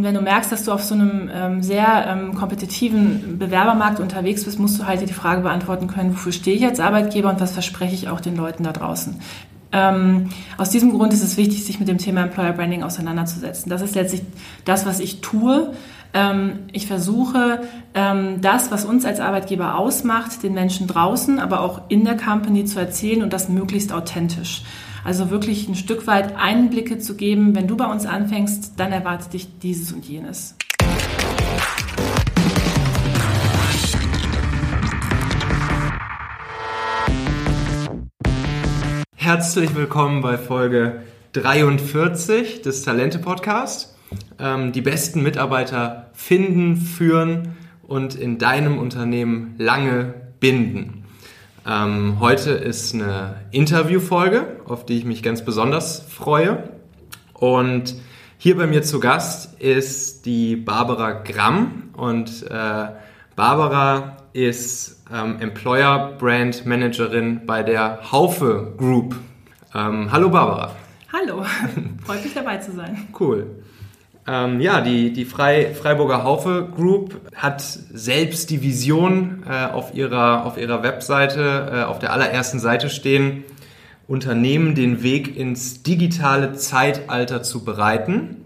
Und wenn du merkst, dass du auf so einem ähm, sehr ähm, kompetitiven Bewerbermarkt unterwegs bist, musst du halt dir die Frage beantworten können, wofür stehe ich als Arbeitgeber und was verspreche ich auch den Leuten da draußen. Ähm, aus diesem Grund ist es wichtig, sich mit dem Thema Employer Branding auseinanderzusetzen. Das ist letztlich das, was ich tue. Ähm, ich versuche, ähm, das, was uns als Arbeitgeber ausmacht, den Menschen draußen, aber auch in der Company zu erzählen und das möglichst authentisch. Also wirklich ein Stück weit Einblicke zu geben, wenn du bei uns anfängst, dann erwartet dich dieses und jenes. Herzlich willkommen bei Folge 43 des Talente Podcast. Ähm, die besten Mitarbeiter finden, führen und in deinem Unternehmen lange binden. Ähm, heute ist eine Interviewfolge, auf die ich mich ganz besonders freue. Und hier bei mir zu Gast ist die Barbara Gramm. Und äh, Barbara ist ähm, Employer Brand Managerin bei der Haufe Group. Ähm, hallo Barbara. Hallo, freut mich dabei zu sein. Cool. Ähm, ja, die, die Frei, Freiburger Haufe Group hat selbst die Vision äh, auf, ihrer, auf ihrer Webseite, äh, auf der allerersten Seite stehen, Unternehmen den Weg ins digitale Zeitalter zu bereiten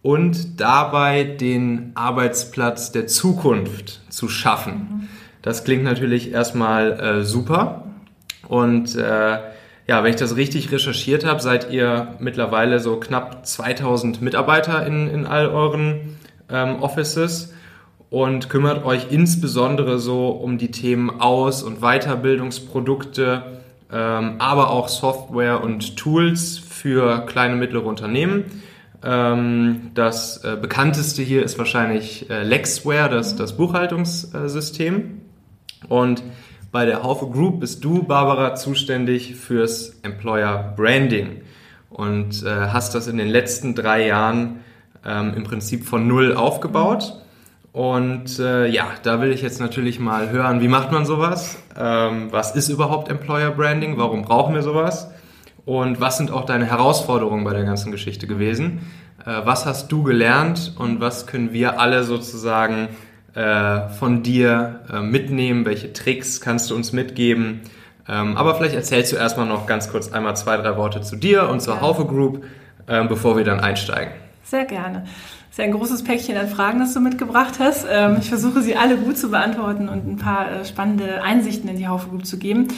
und dabei den Arbeitsplatz der Zukunft zu schaffen. Mhm. Das klingt natürlich erstmal äh, super und äh, ja, wenn ich das richtig recherchiert habe, seid ihr mittlerweile so knapp 2000 Mitarbeiter in, in all euren ähm, Offices und kümmert euch insbesondere so um die Themen Aus- und Weiterbildungsprodukte, ähm, aber auch Software und Tools für kleine und mittlere Unternehmen. Ähm, das äh, bekannteste hier ist wahrscheinlich äh, Lexware, das, das Buchhaltungssystem. Und bei der Haufe Group bist du, Barbara, zuständig fürs Employer Branding und äh, hast das in den letzten drei Jahren ähm, im Prinzip von null aufgebaut. Und äh, ja, da will ich jetzt natürlich mal hören, wie macht man sowas? Ähm, was ist überhaupt Employer Branding? Warum brauchen wir sowas? Und was sind auch deine Herausforderungen bei der ganzen Geschichte gewesen? Äh, was hast du gelernt und was können wir alle sozusagen äh, von dir äh, mitnehmen? Welche Tricks kannst du uns mitgeben? Ähm, aber vielleicht erzählst du erstmal noch ganz kurz einmal zwei, drei Worte zu dir und zur ja. Haufe Group, äh, bevor wir dann einsteigen. Sehr gerne. Das ist ein großes Päckchen an Fragen, das du mitgebracht hast. Ähm, ich versuche sie alle gut zu beantworten und ein paar äh, spannende Einsichten in die Haufe Group zu geben.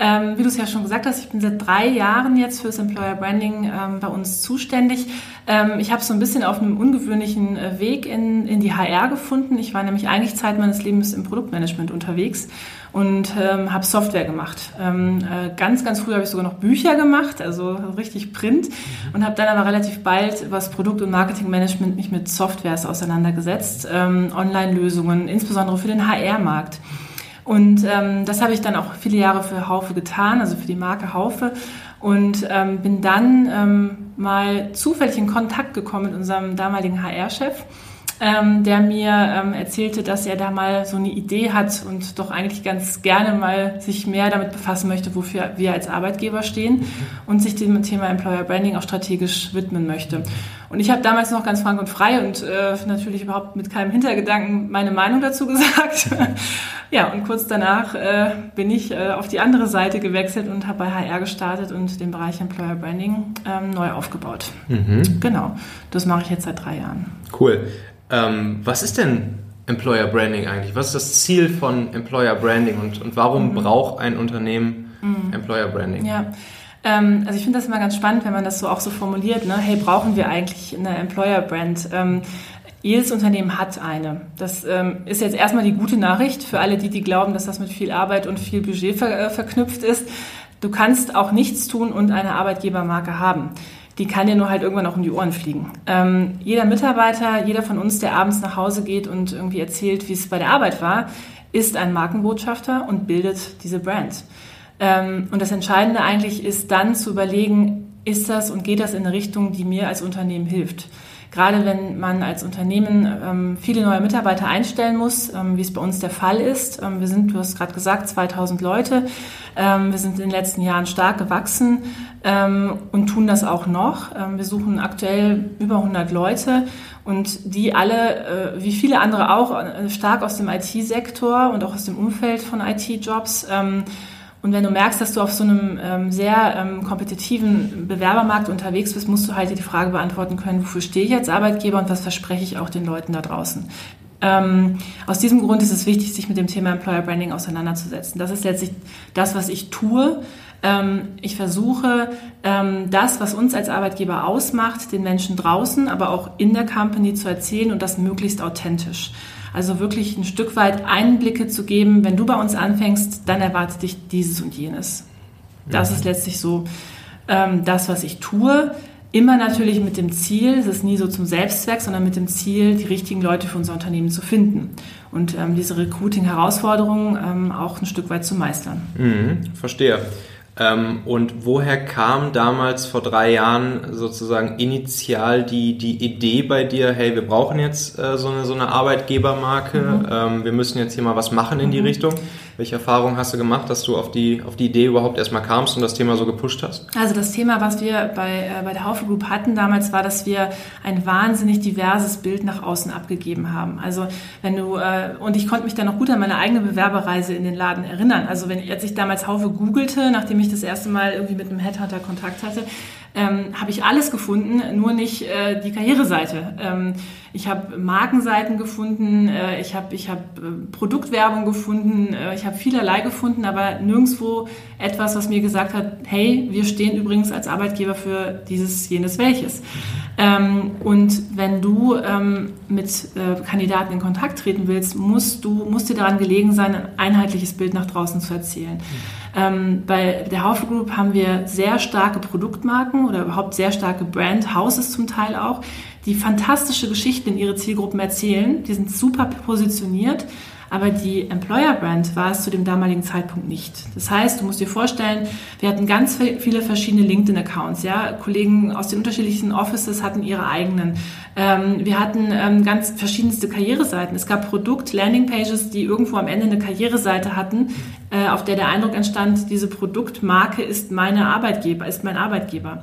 Ähm, wie du es ja schon gesagt hast, ich bin seit drei Jahren jetzt fürs Employer Branding ähm, bei uns zuständig. Ähm, ich habe so ein bisschen auf einem ungewöhnlichen äh, Weg in, in die HR gefunden. Ich war nämlich eigentlich Zeit meines Lebens im Produktmanagement unterwegs und ähm, habe Software gemacht. Ähm, äh, ganz, ganz früh habe ich sogar noch Bücher gemacht, also richtig Print und habe dann aber relativ bald was Produkt- und Marketingmanagement mich mit Softwares auseinandergesetzt, ähm, Online-Lösungen, insbesondere für den HR-Markt. Und ähm, das habe ich dann auch viele Jahre für Haufe getan, also für die Marke Haufe. Und ähm, bin dann ähm, mal zufällig in Kontakt gekommen mit unserem damaligen HR-Chef ähm, der mir ähm, erzählte, dass er da mal so eine Idee hat und doch eigentlich ganz gerne mal sich mehr damit befassen möchte, wofür wir als Arbeitgeber stehen und sich dem Thema Employer Branding auch strategisch widmen möchte. Und ich habe damals noch ganz frank und frei und äh, natürlich überhaupt mit keinem Hintergedanken meine Meinung dazu gesagt. ja, und kurz danach äh, bin ich äh, auf die andere Seite gewechselt und habe bei HR gestartet und den Bereich Employer Branding ähm, neu aufgebaut. Mhm. Genau, das mache ich jetzt seit drei Jahren. Cool. Ähm, was ist denn Employer Branding eigentlich? Was ist das Ziel von Employer Branding und, und warum mhm. braucht ein Unternehmen mhm. Employer Branding? Ja. Ähm, also ich finde das immer ganz spannend, wenn man das so auch so formuliert. Ne? Hey, brauchen wir eigentlich eine Employer Brand? Ähm, jedes Unternehmen hat eine. Das ähm, ist jetzt erstmal die gute Nachricht für alle, die, die glauben, dass das mit viel Arbeit und viel Budget ver äh, verknüpft ist. Du kannst auch nichts tun und eine Arbeitgebermarke haben die kann dir nur halt irgendwann auch um die Ohren fliegen. Ähm, jeder Mitarbeiter, jeder von uns, der abends nach Hause geht und irgendwie erzählt, wie es bei der Arbeit war, ist ein Markenbotschafter und bildet diese Brand. Ähm, und das Entscheidende eigentlich ist dann zu überlegen, ist das und geht das in eine Richtung, die mir als Unternehmen hilft. Gerade wenn man als Unternehmen ähm, viele neue Mitarbeiter einstellen muss, ähm, wie es bei uns der Fall ist. Ähm, wir sind, du hast gerade gesagt, 2000 Leute. Wir sind in den letzten Jahren stark gewachsen und tun das auch noch. Wir suchen aktuell über 100 Leute und die alle, äh, wie viele andere auch, äh, stark aus dem IT-Sektor und auch aus dem Umfeld von IT-Jobs. Und wenn du merkst, dass du auf so einem ähm, sehr ähm, kompetitiven Bewerbermarkt unterwegs bist, musst du halt die Frage beantworten können, wofür stehe ich als Arbeitgeber und was verspreche ich auch den Leuten da draußen. Ähm, aus diesem Grund ist es wichtig, sich mit dem Thema Employer Branding auseinanderzusetzen. Das ist letztlich das, was ich tue. Ähm, ich versuche, ähm, das, was uns als Arbeitgeber ausmacht, den Menschen draußen, aber auch in der Company zu erzählen und das möglichst authentisch. Also wirklich ein Stück weit Einblicke zu geben, wenn du bei uns anfängst, dann erwartet dich dieses und jenes. Das mhm. ist letztlich so ähm, das, was ich tue. Immer natürlich mit dem Ziel, es ist nie so zum Selbstzweck, sondern mit dem Ziel, die richtigen Leute für unser Unternehmen zu finden und ähm, diese Recruiting-Herausforderungen ähm, auch ein Stück weit zu meistern. Mhm, verstehe. Ähm, und woher kam damals vor drei Jahren sozusagen initial die, die Idee bei dir, hey, wir brauchen jetzt äh, so, eine, so eine Arbeitgebermarke, mhm. ähm, wir müssen jetzt hier mal was machen in die mhm. Richtung? Welche Erfahrungen hast du gemacht, dass du auf die, auf die Idee überhaupt erstmal kamst und das Thema so gepusht hast? Also das Thema, was wir bei, äh, bei der Haufe Group hatten damals, war, dass wir ein wahnsinnig diverses Bild nach außen abgegeben haben. Also wenn du, äh, und ich konnte mich dann noch gut an meine eigene Bewerberreise in den Laden erinnern. Also wenn, als ich damals Haufe googelte, nachdem ich das erste Mal irgendwie mit einem Headhunter Kontakt hatte, ähm, habe ich alles gefunden, nur nicht äh, die Karriereseite. Ähm, ich habe Markenseiten gefunden, äh, ich habe ich hab, äh, Produktwerbung gefunden, äh, ich habe vielerlei gefunden, aber nirgendwo etwas, was mir gesagt hat, hey, wir stehen übrigens als Arbeitgeber für dieses, jenes, welches. Ähm, und wenn du ähm, mit äh, Kandidaten in Kontakt treten willst, musst du musst dir daran gelegen sein, ein einheitliches Bild nach draußen zu erzählen. Ähm, bei der Haufe Group haben wir sehr starke Produktmarken oder überhaupt sehr starke Brand-Houses zum Teil auch, die fantastische Geschichten in ihre Zielgruppen erzählen. Die sind super positioniert, aber die Employer Brand war es zu dem damaligen Zeitpunkt nicht. Das heißt, du musst dir vorstellen, wir hatten ganz viele verschiedene LinkedIn-Accounts. Ja? Kollegen aus den unterschiedlichen Offices hatten ihre eigenen. Ähm, wir hatten ähm, ganz verschiedenste Karriereseiten. Es gab Produkt-Landing-Pages, die irgendwo am Ende eine Karriereseite hatten, äh, auf der der Eindruck entstand, diese Produktmarke ist meine Arbeitgeber, ist mein Arbeitgeber.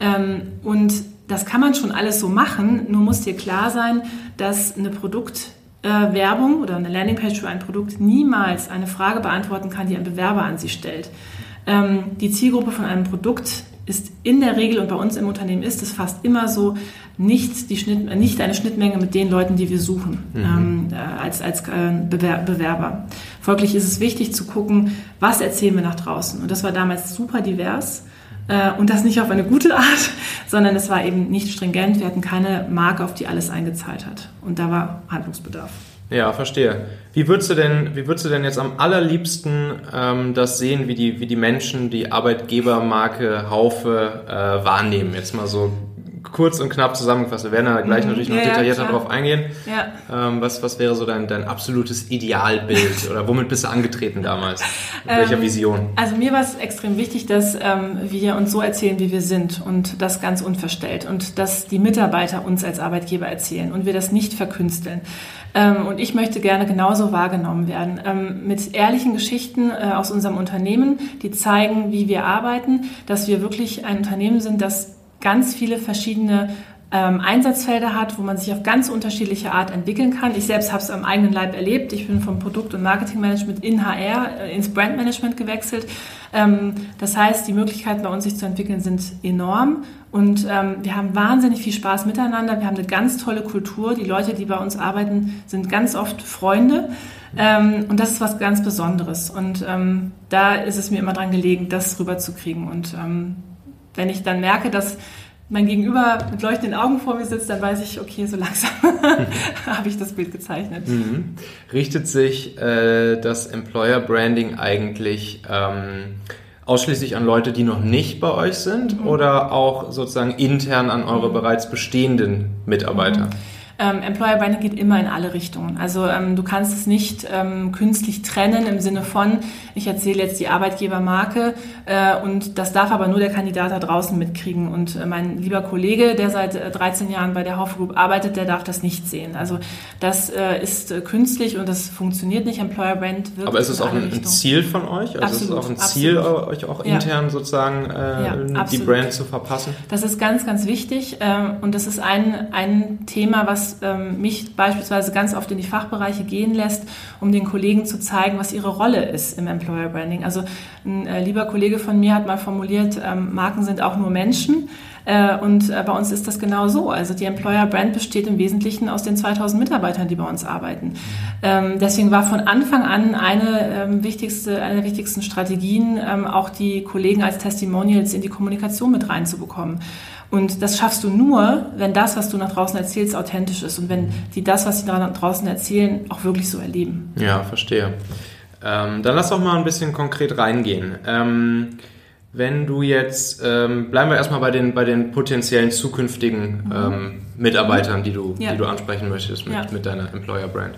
Ähm, und das kann man schon alles so machen, nur muss dir klar sein, dass eine Produkt Werbung oder eine Landingpage für ein Produkt niemals eine Frage beantworten kann, die ein Bewerber an sie stellt. Ähm, die Zielgruppe von einem Produkt ist in der Regel und bei uns im Unternehmen ist es fast immer so, nicht, die Schnitt, äh, nicht eine Schnittmenge mit den Leuten, die wir suchen mhm. ähm, äh, als, als äh, Bewer Bewerber. Folglich ist es wichtig zu gucken, was erzählen wir nach draußen. Und das war damals super divers. Äh, und das nicht auf eine gute Art, sondern es war eben nicht stringent. Wir hatten keine Marke, auf die alles eingezahlt hat. Und da war Handlungsbedarf. Ja, verstehe. Wie würdest du denn, wie würdest du denn jetzt am allerliebsten ähm, das sehen, wie die, wie die Menschen die Arbeitgebermarke Haufe äh, wahrnehmen? Jetzt mal so kurz und knapp zusammengefasst. Wir werden da gleich mhm. natürlich noch ja, detaillierter ja, drauf eingehen. Ja. Ähm, was, was wäre so dein, dein absolutes Idealbild oder womit bist du angetreten damals? Mit welcher ähm, Vision? Also mir war es extrem wichtig, dass ähm, wir uns so erzählen, wie wir sind und das ganz unverstellt und dass die Mitarbeiter uns als Arbeitgeber erzählen und wir das nicht verkünsteln. Ähm, und ich möchte gerne genauso wahrgenommen werden. Ähm, mit ehrlichen Geschichten äh, aus unserem Unternehmen, die zeigen, wie wir arbeiten, dass wir wirklich ein Unternehmen sind, das ganz viele verschiedene ähm, Einsatzfelder hat, wo man sich auf ganz unterschiedliche Art entwickeln kann. Ich selbst habe es am eigenen Leib erlebt. Ich bin vom Produkt- und Marketingmanagement in HR äh, ins Brandmanagement gewechselt. Ähm, das heißt, die Möglichkeiten bei uns sich zu entwickeln sind enorm und ähm, wir haben wahnsinnig viel Spaß miteinander. Wir haben eine ganz tolle Kultur. Die Leute, die bei uns arbeiten, sind ganz oft Freunde. Ähm, und das ist was ganz Besonderes. Und ähm, da ist es mir immer dran gelegen, das rüberzukriegen. Und ähm, wenn ich dann merke, dass mein Gegenüber mit leuchtenden Augen vor mir sitzt, dann weiß ich, okay, so langsam habe ich das Bild gezeichnet. Mhm. Richtet sich äh, das Employer Branding eigentlich ähm, ausschließlich an Leute, die noch nicht bei euch sind mhm. oder auch sozusagen intern an eure mhm. bereits bestehenden Mitarbeiter? Mhm. Ähm, Employer Branding geht immer in alle Richtungen. Also ähm, du kannst es nicht ähm, künstlich trennen im Sinne von, ich erzähle jetzt die Arbeitgebermarke äh, und das darf aber nur der Kandidat da draußen mitkriegen. Und äh, mein lieber Kollege, der seit äh, 13 Jahren bei der Haufe Group arbeitet, der darf das nicht sehen. Also das äh, ist äh, künstlich und das funktioniert nicht. Employer Brand wirkt Aber ist es auch ein, ein, Ziel von euch? Also absolut, ist es auch ein Ziel, absolut. euch auch intern ja. sozusagen äh, ja, die Brand zu verpassen? Das ist ganz, ganz wichtig ähm, und das ist ein, ein Thema, was ähm, mich beispielsweise ganz oft in die Fachbereiche gehen lässt, um den Kollegen zu zeigen, was ihre Rolle ist im Employer Branding. Also ein äh, lieber Kollege von mir hat mal formuliert, ähm, Marken sind auch nur Menschen. Äh, und äh, bei uns ist das genau so. Also die Employer Brand besteht im Wesentlichen aus den 2000 Mitarbeitern, die bei uns arbeiten. Ähm, deswegen war von Anfang an eine ähm, wichtigste, eine der wichtigsten Strategien, ähm, auch die Kollegen als Testimonials in die Kommunikation mit reinzubekommen. Und das schaffst du nur, wenn das, was du nach draußen erzählst, authentisch ist und wenn die das, was sie nach draußen erzählen, auch wirklich so erleben. Ja, verstehe. Ähm, dann lass doch mal ein bisschen konkret reingehen. Ähm, wenn du jetzt, ähm, bleiben wir erstmal bei den, bei den potenziellen zukünftigen mhm. ähm, Mitarbeitern, die du, ja. die du ansprechen möchtest mit, ja. mit deiner Employer Brand.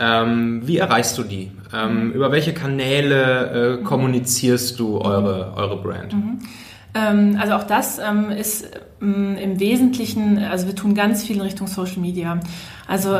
Ähm, wie erreichst du die? Ähm, mhm. Über welche Kanäle äh, kommunizierst du eure, eure Brand? Mhm. Ähm, also auch das ähm, ist im Wesentlichen, also wir tun ganz viel in Richtung Social Media. Also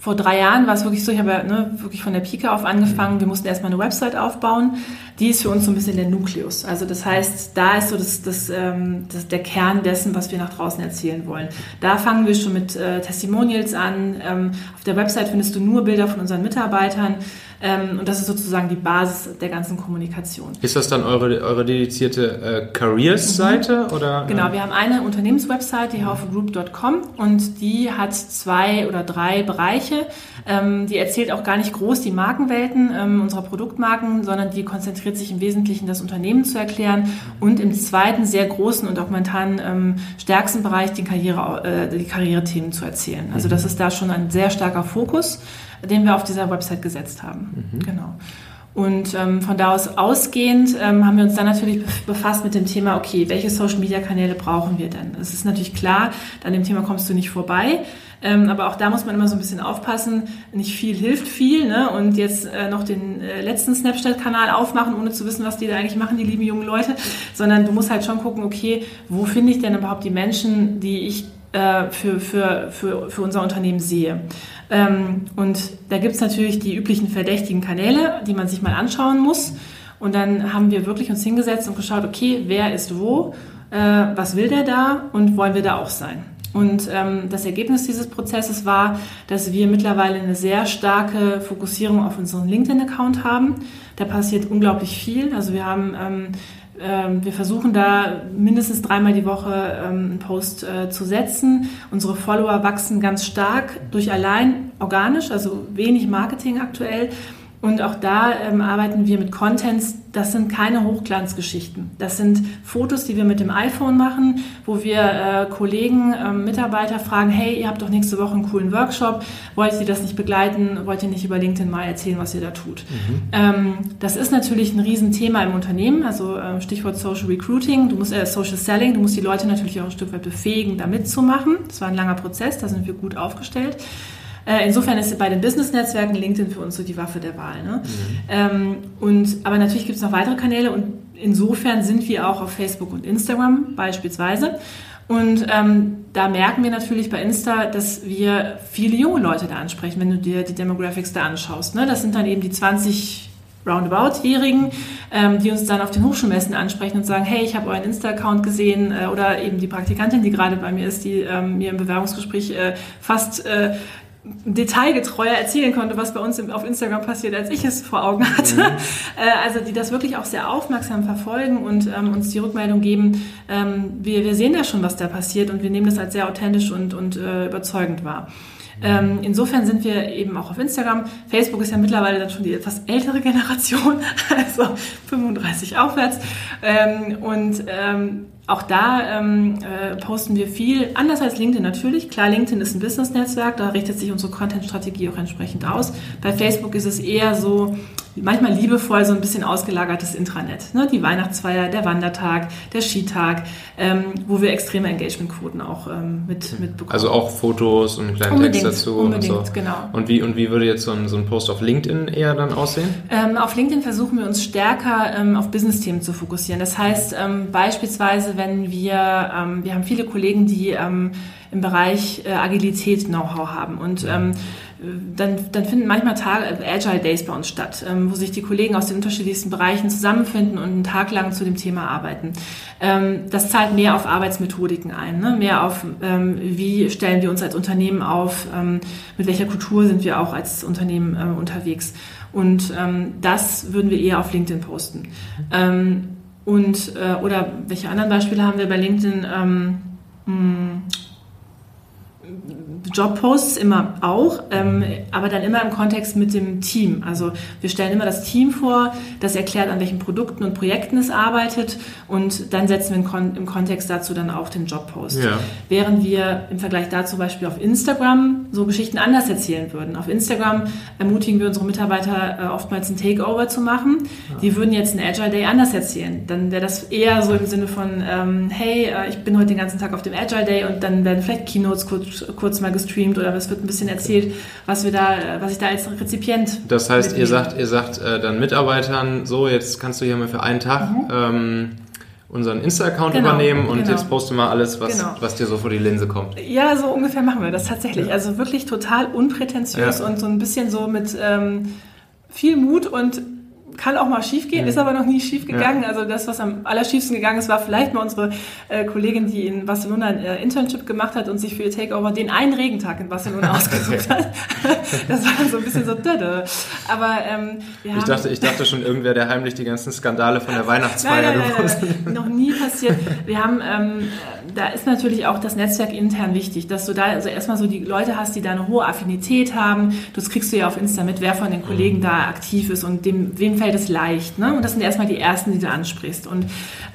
vor drei Jahren war es wirklich so, ich habe ne, wirklich von der Pike auf angefangen. Wir mussten erstmal eine Website aufbauen. Die ist für uns so ein bisschen der Nukleus. Also das heißt, da ist so das, das, ähm, das, der Kern dessen, was wir nach draußen erzählen wollen. Da fangen wir schon mit äh, Testimonials an. Ähm, auf der Website findest du nur Bilder von unseren Mitarbeitern. Ähm, und das ist sozusagen die Basis der ganzen Kommunikation. Ist das dann eure, eure dedizierte äh, Careers-Seite? Mhm. Oder, genau, wir haben eine Unternehmenswebsite, die haufegroup.com und die hat zwei oder drei Bereiche. Ähm, die erzählt auch gar nicht groß die Markenwelten ähm, unserer Produktmarken, sondern die konzentriert sich im Wesentlichen, das Unternehmen zu erklären und im zweiten sehr großen und auch momentan ähm, stärksten Bereich die, Karriere, äh, die Karrierethemen zu erzählen. Also das ist da schon ein sehr starker Fokus den wir auf dieser Website gesetzt haben. Mhm. Genau. Und ähm, von da aus ausgehend ähm, haben wir uns dann natürlich befasst mit dem Thema, okay, welche Social-Media-Kanäle brauchen wir denn? Es ist natürlich klar, an dem Thema kommst du nicht vorbei. Ähm, aber auch da muss man immer so ein bisschen aufpassen. Nicht viel hilft viel. Ne? Und jetzt äh, noch den äh, letzten Snapchat-Kanal aufmachen, ohne zu wissen, was die da eigentlich machen, die lieben jungen Leute. Sondern du musst halt schon gucken, okay, wo finde ich denn überhaupt die Menschen, die ich äh, für, für, für, für unser Unternehmen sehe. Ähm, und da gibt es natürlich die üblichen verdächtigen Kanäle, die man sich mal anschauen muss. Und dann haben wir wirklich uns hingesetzt und geschaut, okay, wer ist wo, äh, was will der da und wollen wir da auch sein. Und ähm, das Ergebnis dieses Prozesses war, dass wir mittlerweile eine sehr starke Fokussierung auf unseren LinkedIn-Account haben. Da passiert unglaublich viel. Also wir haben ähm, ähm, wir versuchen da mindestens dreimal die Woche ähm, einen Post äh, zu setzen. Unsere Follower wachsen ganz stark durch allein organisch, also wenig Marketing aktuell. Und auch da ähm, arbeiten wir mit Contents. Das sind keine Hochglanzgeschichten. Das sind Fotos, die wir mit dem iPhone machen, wo wir äh, Kollegen, äh, Mitarbeiter fragen, hey, ihr habt doch nächste Woche einen coolen Workshop. Wollt ihr das nicht begleiten? Wollt ihr nicht über LinkedIn mal erzählen, was ihr da tut? Mhm. Ähm, das ist natürlich ein Riesenthema im Unternehmen. Also äh, Stichwort Social Recruiting. Du musst äh, Social Selling. Du musst die Leute natürlich auch ein Stück weit befähigen, da mitzumachen. Das war ein langer Prozess. Da sind wir gut aufgestellt. Äh, insofern ist bei den Business-Netzwerken LinkedIn für uns so die Waffe der Wahl. Ne? Mhm. Ähm, und, aber natürlich gibt es noch weitere Kanäle und insofern sind wir auch auf Facebook und Instagram beispielsweise. Und ähm, da merken wir natürlich bei Insta, dass wir viele junge Leute da ansprechen, wenn du dir die Demographics da anschaust. Ne? Das sind dann eben die 20 Roundabout-Jährigen, ähm, die uns dann auf den Hochschulmessen ansprechen und sagen, hey, ich habe euren Insta-Account gesehen äh, oder eben die Praktikantin, die gerade bei mir ist, die ähm, mir im Bewerbungsgespräch äh, fast äh, detailgetreuer erzählen konnte, was bei uns auf Instagram passiert, als ich es vor Augen hatte. Mhm. Äh, also die das wirklich auch sehr aufmerksam verfolgen und ähm, uns die Rückmeldung geben, ähm, wir, wir sehen ja schon, was da passiert und wir nehmen das als sehr authentisch und, und äh, überzeugend wahr. Ähm, insofern sind wir eben auch auf Instagram. Facebook ist ja mittlerweile dann schon die etwas ältere Generation, also 35 aufwärts. Ähm, und ähm, auch da ähm, äh, posten wir viel, anders als LinkedIn natürlich. Klar, LinkedIn ist ein Business-Netzwerk, da richtet sich unsere Content-Strategie auch entsprechend aus. Bei Facebook ist es eher so, manchmal liebevoll so ein bisschen ausgelagertes Intranet. Ne? Die Weihnachtsfeier, der Wandertag, der Skitag, ähm, wo wir extreme Engagementquoten auch ähm, mit, mitbekommen. Also auch Fotos und einen kleinen Unbedingt, Text dazu unbedingt, und so. genau. Und wie, und wie würde jetzt so ein, so ein Post auf LinkedIn eher dann aussehen? Ähm, auf LinkedIn versuchen wir uns stärker ähm, auf Business-Themen zu fokussieren. Das heißt ähm, beispielsweise, wenn wir, ähm, wir haben viele Kollegen, die ähm, im Bereich äh, Agilität Know-how haben und ähm, dann, dann finden manchmal Tage, äh, Agile Days bei uns statt, ähm, wo sich die Kollegen aus den unterschiedlichsten Bereichen zusammenfinden und einen Tag lang zu dem Thema arbeiten. Ähm, das zahlt mehr auf Arbeitsmethodiken ein, ne? mehr auf, ähm, wie stellen wir uns als Unternehmen auf, ähm, mit welcher Kultur sind wir auch als Unternehmen äh, unterwegs. Und ähm, das würden wir eher auf LinkedIn posten. Ähm, und, äh, oder welche anderen Beispiele haben wir bei LinkedIn? Ähm, mh, Jobposts immer auch, ähm, aber dann immer im Kontext mit dem Team. Also wir stellen immer das Team vor, das erklärt, an welchen Produkten und Projekten es arbeitet und dann setzen wir im, Kon im Kontext dazu dann auch den Jobpost. Ja. Während wir im Vergleich dazu zum Beispiel auf Instagram so Geschichten anders erzählen würden. Auf Instagram ermutigen wir unsere Mitarbeiter äh, oftmals ein Takeover zu machen. Ja. Die würden jetzt einen Agile Day anders erzählen. Dann wäre das eher so im Sinne von, ähm, hey, äh, ich bin heute den ganzen Tag auf dem Agile Day und dann werden vielleicht Keynotes kurz, kurz mal gestreamt oder es wird ein bisschen erzählt, was wir da, was ich da als Rezipient. Das heißt, ihr sagt, ihr sagt äh, dann Mitarbeitern, so jetzt kannst du hier mal für einen Tag mhm. ähm, unseren Insta-Account genau, übernehmen und genau. jetzt poste mal alles, was, genau. was dir so vor die Linse kommt. Ja, so ungefähr machen wir das tatsächlich. Ja. Also wirklich total unprätentiös ja. und so ein bisschen so mit ähm, viel Mut und kann auch mal schief gehen, ist aber noch nie schief gegangen. Ja. Also das, was am allerschiefsten gegangen ist, war vielleicht mal unsere äh, Kollegin, die in Barcelona ein äh, Internship gemacht hat und sich für ihr Takeover den einen Regentag in Barcelona ausgesucht hat. das war so ein bisschen so dödö. Aber ähm, wir ich dachte, ich dachte schon irgendwer, der heimlich die ganzen Skandale von der Weihnachtsfeier nein, nein, nein, nein, Noch nie passiert. Wir haben, ähm, da ist natürlich auch das Netzwerk intern wichtig, dass du da also erstmal so die Leute hast, die da eine hohe Affinität haben. Das kriegst du ja auf Insta mit, wer von den Kollegen mhm. da aktiv ist und dem, wem fällt es leicht. Ne? Und das sind erstmal die ersten, die du ansprichst. Und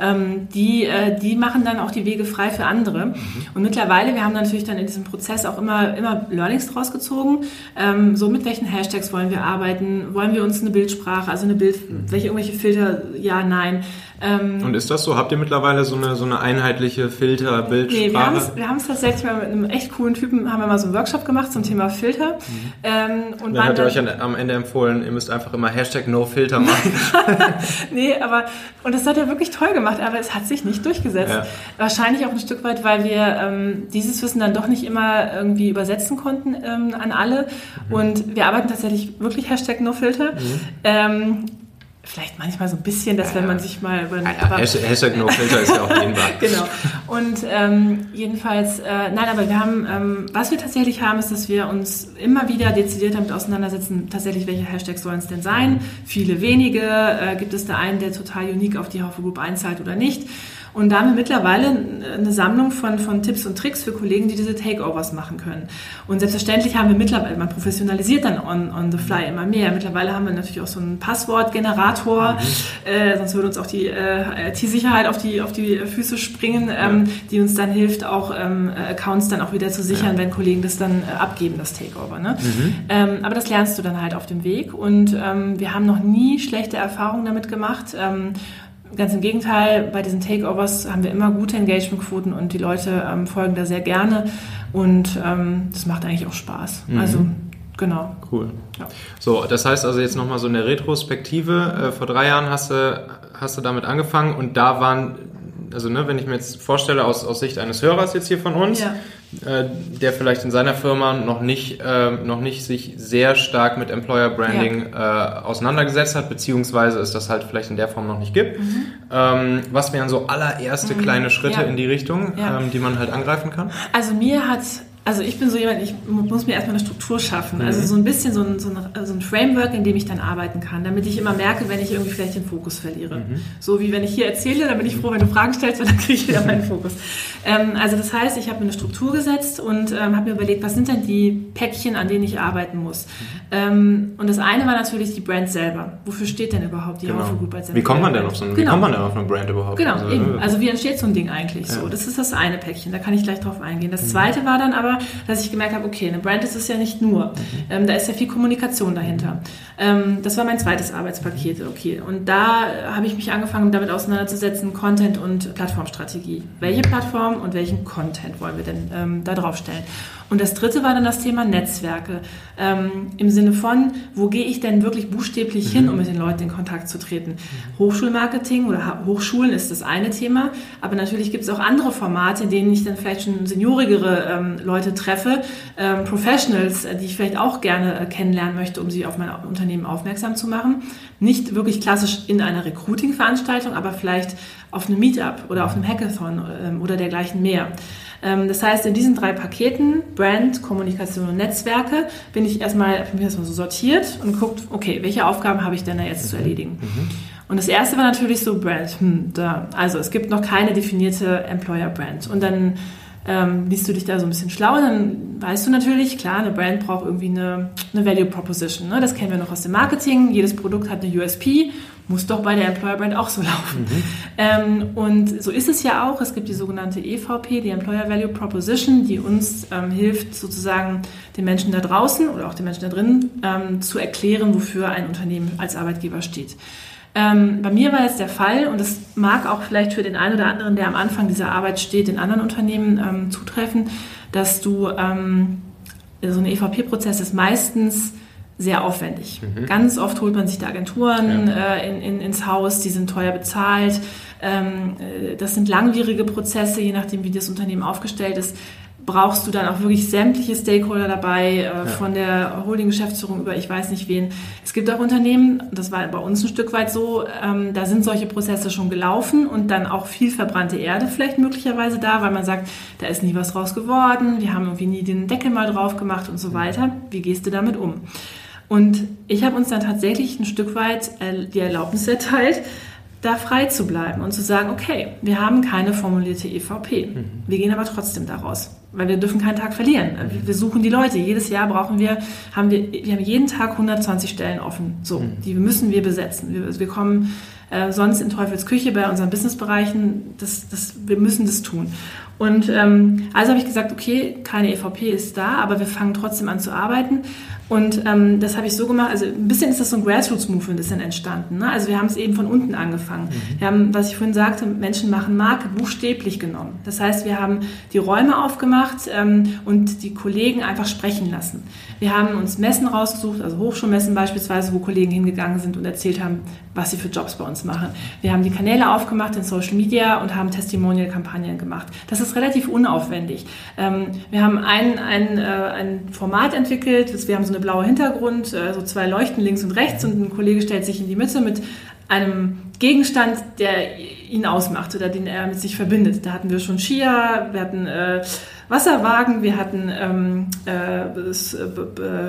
ähm, die, äh, die machen dann auch die Wege frei für andere. Mhm. Und mittlerweile, wir haben natürlich dann in diesem Prozess auch immer, immer Learnings draus gezogen. Ähm, so mit welchen Hashtags wollen wir arbeiten? Wollen wir uns eine Bildsprache, also eine Bild, mhm. welche irgendwelche Filter, ja, nein. Ähm, und ist das so? Habt ihr mittlerweile so eine, so eine einheitliche Filter-Bildsprache? Nee, wir haben es tatsächlich mal mit einem echt coolen Typen, haben wir mal so einen Workshop gemacht zum Thema Filter. Mhm. Ähm, und dann hat er euch am Ende empfohlen, ihr müsst einfach immer Hashtag NoFilter machen. nee, aber, und das hat er wirklich toll gemacht, aber es hat sich nicht durchgesetzt. Ja. Wahrscheinlich auch ein Stück weit, weil wir ähm, dieses Wissen dann doch nicht immer irgendwie übersetzen konnten ähm, an alle. Mhm. Und wir arbeiten tatsächlich wirklich Hashtag NoFilter. Mhm. Vielleicht manchmal so ein bisschen, dass ja, wenn man sich mal über ja, aber, Hashtag No Filter ist ja auch dehnbar. genau. Und ähm, jedenfalls, äh, nein, aber wir haben, ähm, was wir tatsächlich haben, ist, dass wir uns immer wieder dezidiert damit auseinandersetzen, tatsächlich, welche Hashtags sollen es denn sein? Mhm. Viele wenige. Äh, gibt es da einen, der total unique auf die Haufe Group einzahlt oder nicht? Und da haben wir mittlerweile eine Sammlung von, von Tipps und Tricks für Kollegen, die diese Takeovers machen können. Und selbstverständlich haben wir mittlerweile, man professionalisiert dann on, on the fly immer mehr. Mittlerweile haben wir natürlich auch so einen Passwortgenerator, mhm. äh, sonst würde uns auch die äh, IT-Sicherheit auf die, auf die Füße springen, ähm, ja. die uns dann hilft, auch ähm, Accounts dann auch wieder zu sichern, ja. wenn Kollegen das dann äh, abgeben, das Takeover. Ne? Mhm. Ähm, aber das lernst du dann halt auf dem Weg. Und ähm, wir haben noch nie schlechte Erfahrungen damit gemacht. Ganz im Gegenteil, bei diesen Takeovers haben wir immer gute Engagementquoten und die Leute ähm, folgen da sehr gerne und ähm, das macht eigentlich auch Spaß. Mhm. Also genau. Cool. Ja. So, das heißt also jetzt nochmal so eine Retrospektive. Äh, vor drei Jahren hast du, hast du damit angefangen und da waren also ne, wenn ich mir jetzt vorstelle, aus, aus Sicht eines Hörers jetzt hier von uns, ja. Äh, der vielleicht in seiner Firma noch nicht, äh, noch nicht sich sehr stark mit Employer Branding ja. äh, auseinandergesetzt hat, beziehungsweise es das halt vielleicht in der Form noch nicht gibt. Mhm. Ähm, was wären so allererste mhm. kleine Schritte ja. in die Richtung, ähm, die man halt angreifen kann? Also mir hat also ich bin so jemand, ich muss mir erstmal eine Struktur schaffen. Also mhm. So ein bisschen so ein, so, ein, so ein, Framework, in dem ich dann arbeiten kann, damit ich immer merke, wenn ich irgendwie vielleicht den Fokus verliere. Mhm. So wie wenn ich hier erzähle, dann bin ich froh, wenn du Fragen stellst, weil dann kriege ich wieder meinen Fokus. Ähm, also das heißt, ich habe mir eine Struktur gesetzt und ähm, habe mir überlegt, was sind denn die Päckchen, an denen ich arbeiten muss. Mhm. Ähm, und das eine war natürlich die Brand selber. Wofür steht denn überhaupt die genau. Haufe Group als Wie kommt man denn auf so ein, genau. wie kommt man denn auf eine Brand überhaupt? Genau, also, eben. Also wie entsteht so ein Ding eigentlich ja. so? Das ist das eine Päckchen, da kann ich gleich drauf eingehen. Das mhm. zweite war dann aber, dass ich gemerkt habe, okay, eine Brand ist es ja nicht nur. Mhm. Ähm, da ist ja viel Kommunikation dahinter. Ähm, das war mein zweites Arbeitspaket, okay. Und da habe ich mich angefangen, damit auseinanderzusetzen, Content und Plattformstrategie. Welche Plattform und welchen Content wollen wir denn ähm, da draufstellen? Und das dritte war dann das Thema Netzwerke. Ähm, Im Sinne von, wo gehe ich denn wirklich buchstäblich hin, mhm. um mit den Leuten in Kontakt zu treten? Hochschulmarketing oder Hochschulen ist das eine Thema, aber natürlich gibt es auch andere Formate, in denen ich dann vielleicht schon seniorigere ähm, Leute treffe, ähm, Professionals, äh, die ich vielleicht auch gerne äh, kennenlernen möchte, um sie auf mein Unternehmen aufmerksam zu machen. Nicht wirklich klassisch in einer Recruiting-Veranstaltung, aber vielleicht auf einem Meetup oder auf einem Hackathon ähm, oder dergleichen mehr. Ähm, das heißt, in diesen drei Paketen, Brand, Kommunikation und Netzwerke, bin ich erstmal, bin erstmal so sortiert und guckt, okay, welche Aufgaben habe ich denn da jetzt zu mhm. erledigen? Mhm. Und das erste war natürlich so Brand. Hm, da, also es gibt noch keine definierte Employer Brand. Und dann ähm, liest du dich da so ein bisschen schlau, dann weißt du natürlich, klar, eine Brand braucht irgendwie eine, eine Value Proposition. Ne? Das kennen wir noch aus dem Marketing. Jedes Produkt hat eine USP muss doch bei der Employer Brand auch so laufen. Mhm. Ähm, und so ist es ja auch. Es gibt die sogenannte EVP, die Employer Value Proposition, die uns ähm, hilft, sozusagen den Menschen da draußen oder auch den Menschen da drin ähm, zu erklären, wofür ein Unternehmen als Arbeitgeber steht. Ähm, bei mir war es der Fall, und das mag auch vielleicht für den einen oder anderen, der am Anfang dieser Arbeit steht, in anderen Unternehmen ähm, zutreffen, dass du ähm, so ein EVP-Prozess ist meistens sehr aufwendig. Mhm. Ganz oft holt man sich da Agenturen ja. äh, in, in, ins Haus, die sind teuer bezahlt. Ähm, äh, das sind langwierige Prozesse, je nachdem, wie das Unternehmen aufgestellt ist. Brauchst du dann auch wirklich sämtliche Stakeholder dabei, äh, ja. von der Holding-Geschäftsführung über ich weiß nicht wen. Es gibt auch Unternehmen, das war bei uns ein Stück weit so, ähm, da sind solche Prozesse schon gelaufen und dann auch viel verbrannte Erde vielleicht möglicherweise da, weil man sagt, da ist nie was raus geworden, wir haben irgendwie nie den Deckel mal drauf gemacht und so weiter. Wie gehst du damit um? Und ich habe uns dann tatsächlich ein Stück weit äh, die Erlaubnis erteilt, da frei zu bleiben und zu sagen, okay, wir haben keine formulierte EVP. Mhm. Wir gehen aber trotzdem daraus, weil wir dürfen keinen Tag verlieren. Wir suchen die Leute. Jedes Jahr brauchen wir, haben wir, wir haben jeden Tag 120 Stellen offen. So, mhm. die müssen wir besetzen. Wir, wir kommen äh, sonst in Teufels Küche bei unseren Businessbereichen. Das, das, wir müssen das tun. Und ähm, also habe ich gesagt, okay, keine EVP ist da, aber wir fangen trotzdem an zu arbeiten. Und ähm, das habe ich so gemacht, also ein bisschen ist das so ein Grassroots-Movement ist dann entstanden. Ne? Also wir haben es eben von unten angefangen. Mhm. Wir haben, was ich vorhin sagte, Menschen machen Marke buchstäblich genommen. Das heißt, wir haben die Räume aufgemacht ähm, und die Kollegen einfach sprechen lassen. Wir haben uns Messen rausgesucht, also Hochschulmessen beispielsweise, wo Kollegen hingegangen sind und erzählt haben, was sie für Jobs bei uns machen. Wir haben die Kanäle aufgemacht in Social Media und haben Testimonial-Kampagnen gemacht. Das ist relativ unaufwendig. Ähm, wir haben ein, ein, äh, ein Format entwickelt, wir haben so eine blaue Hintergrund, äh, so zwei Leuchten links und rechts und ein Kollege stellt sich in die Mitte mit einem Gegenstand, der ihn ausmacht oder den er mit sich verbindet. Da hatten wir schon Skier, wir hatten äh, Wasserwagen, wir hatten ähm, äh,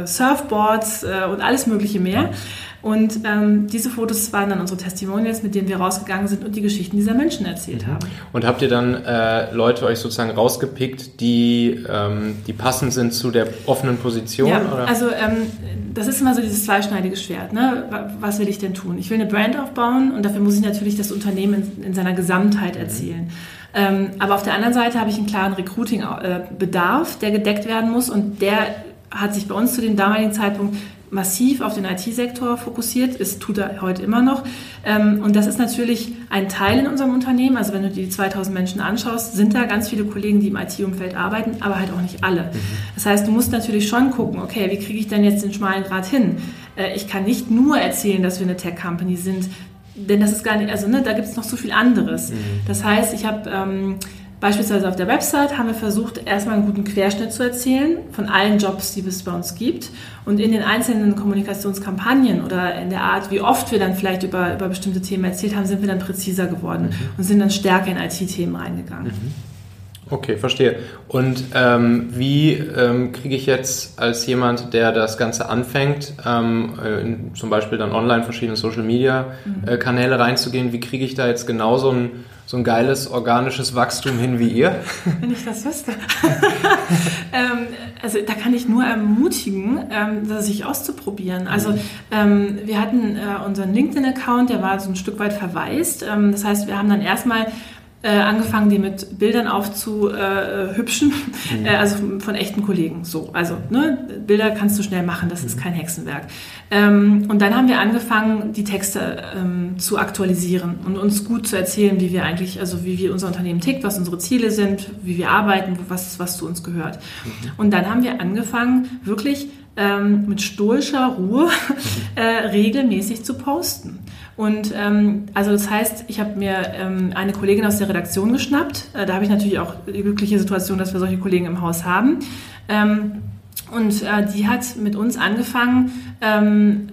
Surfboards äh, und alles Mögliche mehr. Und ähm, diese Fotos waren dann unsere Testimonials, mit denen wir rausgegangen sind und die Geschichten dieser Menschen erzählt mhm. haben. Und habt ihr dann äh, Leute euch sozusagen rausgepickt, die, ähm, die passend sind zu der offenen Position? Ja, oder? also ähm, das ist immer so dieses zweischneidige Schwert. Ne? Was will ich denn tun? Ich will eine Brand aufbauen und dafür muss ich natürlich das Unternehmen in, in seiner Gesamtheit mhm. erzählen. Mhm. Ähm, aber auf der anderen Seite habe ich einen klaren Recruiting-Bedarf, der gedeckt werden muss und der hat sich bei uns zu dem damaligen Zeitpunkt massiv auf den IT-Sektor fokussiert, es tut er heute immer noch. Ähm, und das ist natürlich ein Teil in unserem Unternehmen. Also wenn du die 2000 Menschen anschaust, sind da ganz viele Kollegen, die im IT-Umfeld arbeiten, aber halt auch nicht alle. Mhm. Das heißt, du musst natürlich schon gucken, okay, wie kriege ich denn jetzt den schmalen Grad hin? Äh, ich kann nicht nur erzählen, dass wir eine Tech-Company sind, denn das ist gar nicht, also ne, da gibt es noch so viel anderes. Mhm. Das heißt, ich habe ähm, beispielsweise auf der Website haben wir versucht, erstmal einen guten Querschnitt zu erzählen von allen Jobs, die es bei uns gibt. Und in den einzelnen Kommunikationskampagnen oder in der Art, wie oft wir dann vielleicht über, über bestimmte Themen erzählt haben, sind wir dann präziser geworden mhm. und sind dann stärker in IT-Themen reingegangen. Mhm. Okay, verstehe. Und ähm, wie ähm, kriege ich jetzt als jemand, der das Ganze anfängt, ähm, äh, in, zum Beispiel dann online verschiedene Social Media äh, Kanäle reinzugehen, wie kriege ich da jetzt genau so ein, so ein geiles organisches Wachstum hin wie ihr? Wenn ich das wüsste. Ähm, also da kann ich nur ermutigen, ähm, sich auszuprobieren. Also ähm, wir hatten äh, unseren LinkedIn-Account, der war so ein Stück weit verwaist. das heißt, wir haben dann erstmal äh, angefangen, die mit Bildern aufzuhübschen, mhm. äh, also von echten Kollegen. So, also ne, Bilder kannst du schnell machen, das ist mhm. kein Hexenwerk. Ähm, und dann haben wir angefangen, die Texte ähm, zu aktualisieren und uns gut zu erzählen, wie wir eigentlich, also wie wir unser Unternehmen tickt, was unsere Ziele sind, wie wir arbeiten, was, was zu uns gehört. Mhm. Und dann haben wir angefangen, wirklich ähm, mit stoischer Ruhe äh, regelmäßig zu posten. Und ähm, also das heißt, ich habe mir ähm, eine Kollegin aus der Redaktion geschnappt. Äh, da habe ich natürlich auch die glückliche Situation, dass wir solche Kollegen im Haus haben. Ähm, und äh, die hat mit uns angefangen, ähm,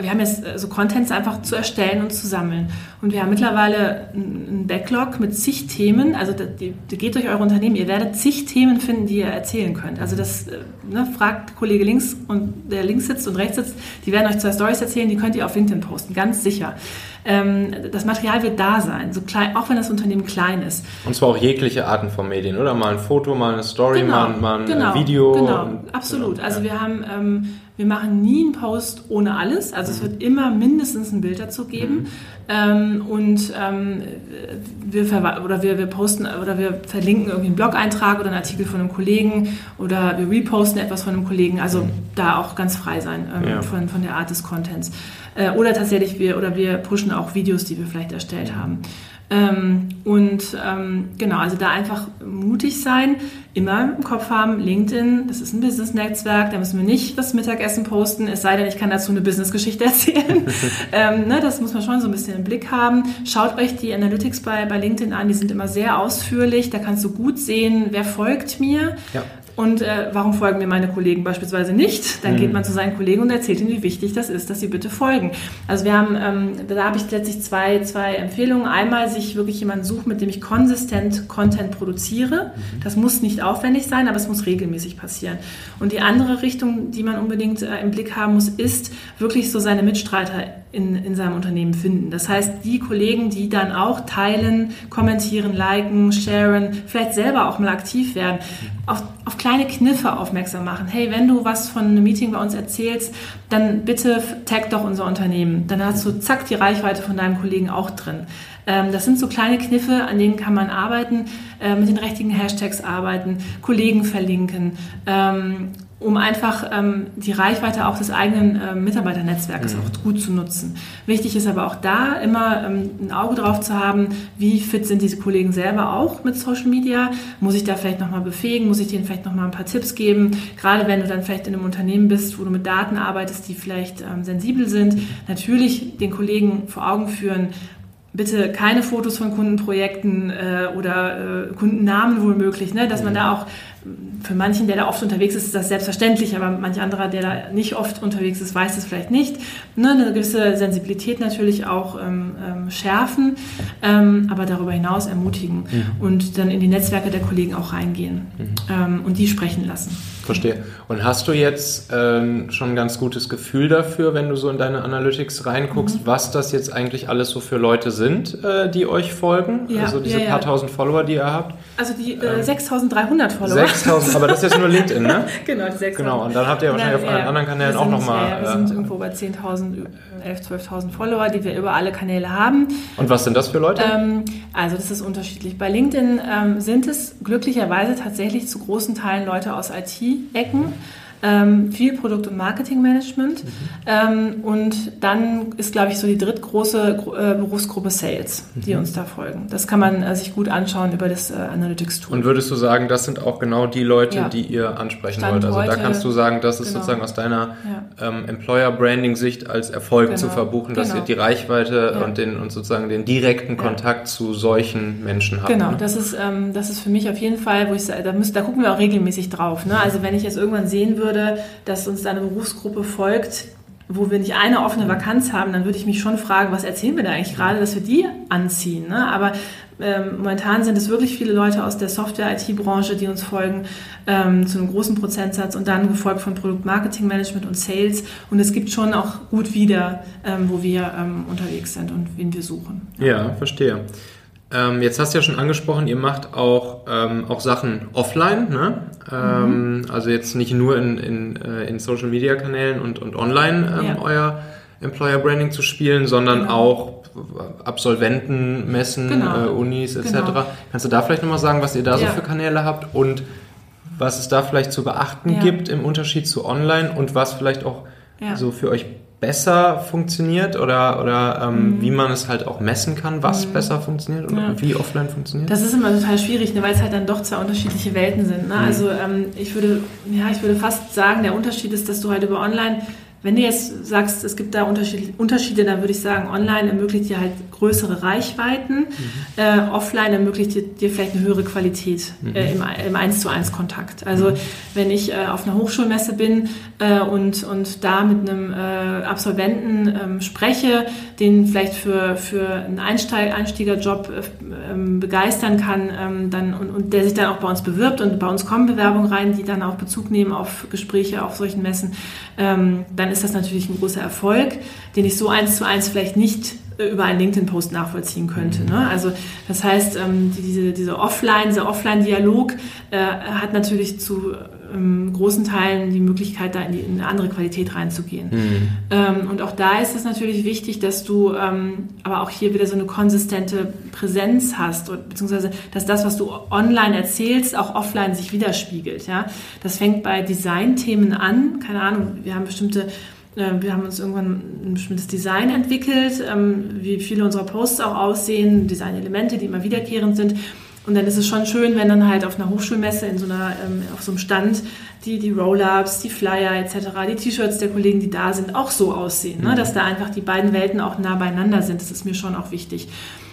wir haben jetzt äh, so Contents einfach zu erstellen und zu sammeln. Und wir haben mittlerweile einen Backlog mit zig Themen. Also da, die, die geht durch eure Unternehmen, ihr werdet zig Themen finden, die ihr erzählen könnt. Also das äh, ne, fragt Kollege links und der links sitzt und rechts sitzt, die werden euch zwei Stories erzählen, die könnt ihr auf LinkedIn posten, ganz sicher. Ähm, das Material wird da sein, so klein, auch wenn das Unternehmen klein ist. Und zwar auch jegliche Arten von Medien, oder? Mal ein Foto, mal eine Story, genau, mal, mal ein genau, Video. Genau, und, absolut. Genau, also ja. wir haben ähm, wir machen nie einen Post ohne alles. Also es wird immer mindestens ein Bild dazu geben. Mhm. Ähm, und ähm, wir, oder wir, wir posten oder wir verlinken irgendwie einen Blog-Eintrag oder einen Artikel von einem Kollegen oder wir reposten etwas von einem Kollegen. Also mhm. da auch ganz frei sein ähm, ja. von, von der Art des Contents. Äh, oder tatsächlich wir oder wir pushen auch Videos, die wir vielleicht erstellt mhm. haben. Ähm, und ähm, genau, also da einfach mutig sein, immer im Kopf haben, LinkedIn, das ist ein Business-Netzwerk, da müssen wir nicht das Mittagessen posten, es sei denn, ich kann dazu eine Business-Geschichte erzählen. ähm, ne, das muss man schon so ein bisschen im Blick haben. Schaut euch die Analytics bei, bei LinkedIn an, die sind immer sehr ausführlich, da kannst du gut sehen, wer folgt mir. Ja. Und äh, warum folgen mir meine Kollegen beispielsweise nicht? Dann mhm. geht man zu seinen Kollegen und erzählt ihnen, wie wichtig das ist, dass sie bitte folgen. Also wir haben, ähm, da habe ich letztlich zwei, zwei Empfehlungen. Einmal sich wirklich jemanden suchen, mit dem ich konsistent Content produziere. Mhm. Das muss nicht aufwendig sein, aber es muss regelmäßig passieren. Und die andere Richtung, die man unbedingt äh, im Blick haben muss, ist wirklich so seine Mitstreiter in, in seinem Unternehmen finden. Das heißt, die Kollegen, die dann auch teilen, kommentieren, liken, sharen, vielleicht selber auch mal aktiv werden, auf, auf kleine Kniffe aufmerksam machen. Hey, wenn du was von einem Meeting bei uns erzählst, dann bitte tag doch unser Unternehmen. Dann hast du zack die Reichweite von deinem Kollegen auch drin. Ähm, das sind so kleine Kniffe, an denen kann man arbeiten, äh, mit den richtigen Hashtags arbeiten, Kollegen verlinken ähm, um einfach ähm, die Reichweite auch des eigenen ähm, Mitarbeiternetzwerkes mhm. auch gut zu nutzen. Wichtig ist aber auch da immer ähm, ein Auge drauf zu haben, wie fit sind diese Kollegen selber auch mit Social Media. Muss ich da vielleicht nochmal befähigen? Muss ich denen vielleicht nochmal ein paar Tipps geben? Gerade wenn du dann vielleicht in einem Unternehmen bist, wo du mit Daten arbeitest, die vielleicht ähm, sensibel sind, natürlich den Kollegen vor Augen führen, bitte keine Fotos von Kundenprojekten äh, oder äh, Kundennamen wohl möglich, ne? dass man da auch für manchen, der da oft unterwegs ist, ist das selbstverständlich, aber manch anderer, der da nicht oft unterwegs ist, weiß es vielleicht nicht. Ne, eine gewisse Sensibilität natürlich auch ähm, ähm, schärfen, ähm, aber darüber hinaus ermutigen mhm. und dann in die Netzwerke der Kollegen auch reingehen mhm. Ähm, und die sprechen lassen. Verstehe. Und hast du jetzt ähm, schon ein ganz gutes Gefühl dafür, wenn du so in deine Analytics reinguckst, mhm. was das jetzt eigentlich alles so für Leute sind, äh, die euch folgen? Ja, also diese ja, ja. paar tausend Follower, die ihr habt? Also die äh, 6300 ähm, Follower. 6000, aber das ist jetzt nur LinkedIn, ne? genau, die 6000. Genau, und dann habt ihr wahrscheinlich auf allen anderen Kanälen auch nochmal. Ja, wir sind äh, irgendwo bei 10.000, 11.000, 12.000 Follower, die wir über alle Kanäle haben. Und was sind das für Leute? Ähm, also das ist unterschiedlich. Bei LinkedIn ähm, sind es glücklicherweise tatsächlich zu großen Teilen Leute aus IT-Ecken ähm, viel Produkt- und Marketingmanagement. Mhm. Ähm, und dann ist, glaube ich, so die drittgroße äh, Berufsgruppe Sales, die mhm. uns da folgen. Das kann man äh, sich gut anschauen über das äh, Analytics-Tool. Und würdest du sagen, das sind auch genau die Leute, ja. die ihr ansprechen Stand wollt? Also heute, da kannst du sagen, das ist genau. sozusagen aus deiner ja. ähm, Employer-Branding-Sicht als Erfolg genau. zu verbuchen, dass genau. ihr die Reichweite ja. und, den, und sozusagen den direkten Kontakt zu solchen Menschen habt. Genau, ne? das, ist, ähm, das ist für mich auf jeden Fall, wo ich da, müsst, da gucken wir auch regelmäßig drauf. Ne? Also wenn ich jetzt irgendwann sehen würde, würde, dass uns da eine Berufsgruppe folgt, wo wir nicht eine offene Vakanz haben, dann würde ich mich schon fragen, was erzählen wir da eigentlich gerade, dass wir die anziehen. Ne? Aber ähm, momentan sind es wirklich viele Leute aus der Software-IT-Branche, die uns folgen, ähm, zu einem großen Prozentsatz und dann gefolgt von Produkt-Marketing-Management und Sales. Und es gibt schon auch gut wieder, ähm, wo wir ähm, unterwegs sind und wen wir suchen. Ja, verstehe. Ähm, jetzt hast du ja schon angesprochen, ihr macht auch, ähm, auch Sachen offline, ne? Ähm, mhm. also jetzt nicht nur in, in, äh, in Social Media Kanälen und, und online ähm, ja. euer Employer Branding zu spielen, sondern genau. auch Absolventen, Messen, genau. äh, Unis etc. Genau. Kannst du da vielleicht nochmal sagen, was ihr da ja. so für Kanäle habt und was es da vielleicht zu beachten ja. gibt im Unterschied zu Online und was vielleicht auch so für euch besser funktioniert oder, oder ähm, mhm. wie man es halt auch messen kann, was mhm. besser funktioniert und ja. wie offline funktioniert? Das ist immer total schwierig, ne, weil es halt dann doch zwei unterschiedliche Welten sind. Ne? Mhm. Also ähm, ich würde, ja, ich würde fast sagen, der Unterschied ist, dass du halt über online wenn du jetzt sagst, es gibt da Unterschiede, dann würde ich sagen, online ermöglicht dir halt größere Reichweiten, mhm. äh, offline ermöglicht dir, dir, vielleicht eine höhere Qualität mhm. äh, im, im 1 zu 1 Kontakt. Also mhm. wenn ich äh, auf einer Hochschulmesse bin äh, und, und da mit einem äh, Absolventen ähm, spreche, den vielleicht für, für einen Einsteig, Einstiegerjob äh, ähm, begeistern kann, ähm, dann, und, und der sich dann auch bei uns bewirbt und bei uns kommen Bewerbungen rein, die dann auch Bezug nehmen auf Gespräche auf solchen Messen, ähm, dann ist das natürlich ein großer Erfolg, den ich so eins zu eins vielleicht nicht über einen LinkedIn-Post nachvollziehen könnte. Ne? Also das heißt, ähm, diese, diese Offline, dieser Offline-Dialog äh, hat natürlich zu ähm, großen Teilen die Möglichkeit, da in, die, in eine andere Qualität reinzugehen. Mhm. Ähm, und auch da ist es natürlich wichtig, dass du ähm, aber auch hier wieder so eine konsistente Präsenz hast, beziehungsweise dass das, was du online erzählst, auch offline sich widerspiegelt. Ja? Das fängt bei Designthemen an. Keine Ahnung, wir haben bestimmte wir haben uns irgendwann ein bestimmtes Design entwickelt, ähm, wie viele unserer Posts auch aussehen, Designelemente, die immer wiederkehrend sind. Und dann ist es schon schön, wenn dann halt auf einer Hochschulmesse, in so einer, ähm, auf so einem Stand, die, die Roll-Ups, die Flyer etc., die T-Shirts der Kollegen, die da sind, auch so aussehen. Ne? Mhm. Dass da einfach die beiden Welten auch nah beieinander sind. Das ist mir schon auch wichtig.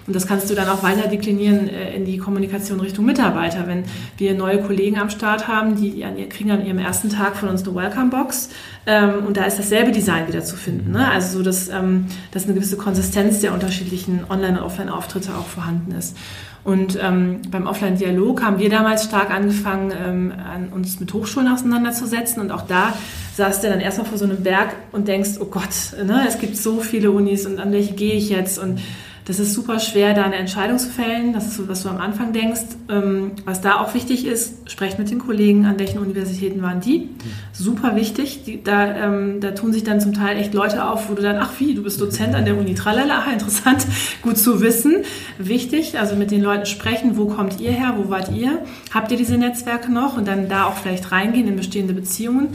Und das kannst du dann auch weiter deklinieren äh, in die Kommunikation Richtung Mitarbeiter. Wenn wir neue Kollegen am Start haben, die kriegen an ihrem ersten Tag von uns eine Welcome-Box ähm, und da ist dasselbe Design wieder zu finden. Ne? Also so, dass, ähm, dass eine gewisse Konsistenz der unterschiedlichen Online- und Offline-Auftritte auch vorhanden ist. Und ähm, beim Offline-Dialog haben wir damals stark angefangen, ähm, an uns mit Hochschulen auseinanderzusetzen. Und auch da saß du dann erstmal vor so einem Berg und denkst, oh Gott, ne, es gibt so viele Unis und an welche gehe ich jetzt? Und das ist super schwer, da eine Entscheidung zu fällen. Das ist so, was du am Anfang denkst. Ähm, was da auch wichtig ist, sprecht mit den Kollegen, an welchen Universitäten waren die. Super wichtig. Die, da, ähm, da tun sich dann zum Teil echt Leute auf, wo du dann, ach wie, du bist Dozent an der Uni, tralala, interessant, gut zu wissen. Wichtig, also mit den Leuten sprechen, wo kommt ihr her, wo wart ihr? Habt ihr diese Netzwerke noch? Und dann da auch vielleicht reingehen in bestehende Beziehungen.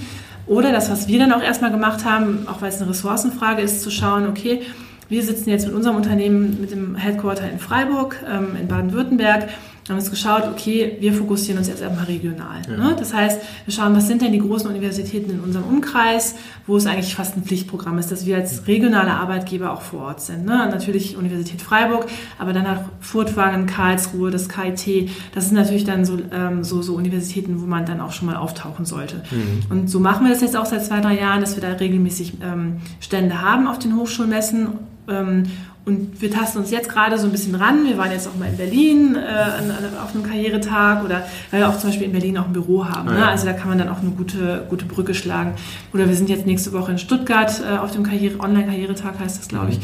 Oder das, was wir dann auch erstmal gemacht haben, auch weil es eine Ressourcenfrage ist, zu schauen, okay, wir sitzen jetzt mit unserem Unternehmen mit dem Headquarter in Freiburg, ähm, in Baden-Württemberg, haben uns geschaut, okay, wir fokussieren uns jetzt erstmal regional. Ja. Ne? Das heißt, wir schauen, was sind denn die großen Universitäten in unserem Umkreis, wo es eigentlich fast ein Pflichtprogramm ist, dass wir als regionale Arbeitgeber auch vor Ort sind. Ne? Natürlich Universität Freiburg, aber dann auch Furtwangen, Karlsruhe, das KIT. Das sind natürlich dann so, ähm, so, so Universitäten, wo man dann auch schon mal auftauchen sollte. Mhm. Und so machen wir das jetzt auch seit zwei, drei Jahren, dass wir da regelmäßig ähm, Stände haben auf den Hochschulmessen und wir tasten uns jetzt gerade so ein bisschen ran. Wir waren jetzt auch mal in Berlin äh, auf einem Karrieretag oder weil wir auch zum Beispiel in Berlin auch ein Büro haben. Ne? Also da kann man dann auch eine gute, gute Brücke schlagen. Oder wir sind jetzt nächste Woche in Stuttgart äh, auf dem Karriere, Online-Karrieretag heißt das, glaube ich. Mhm.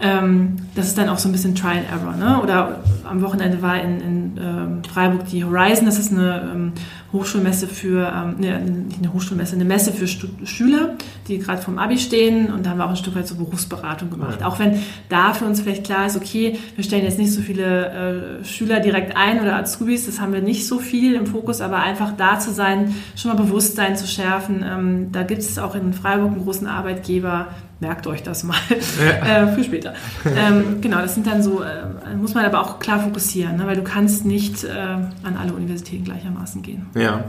Ähm, das ist dann auch so ein bisschen Try and Error. Ne? Oder am Wochenende war in, in ähm, Freiburg die Horizon, das ist eine ähm, Hochschulmesse für, ähm, ne, nicht eine Hochschulmesse, eine Messe für Stu Schüler, die gerade vom Abi stehen und da haben wir auch ein Stück weit so Berufsberatung gemacht. Ja. Auch wenn da für uns vielleicht klar ist, okay, wir stellen jetzt nicht so viele äh, Schüler direkt ein oder Azubis, das haben wir nicht so viel im Fokus, aber einfach da zu sein, schon mal Bewusstsein zu schärfen. Ähm, da gibt es auch in Freiburg einen großen Arbeitgeber, merkt euch das mal ja. äh, für später. Ähm, genau, das sind dann so, äh, muss man aber auch klar fokussieren, ne? weil du kannst nicht äh, an alle Universitäten gleichermaßen gehen. Ja.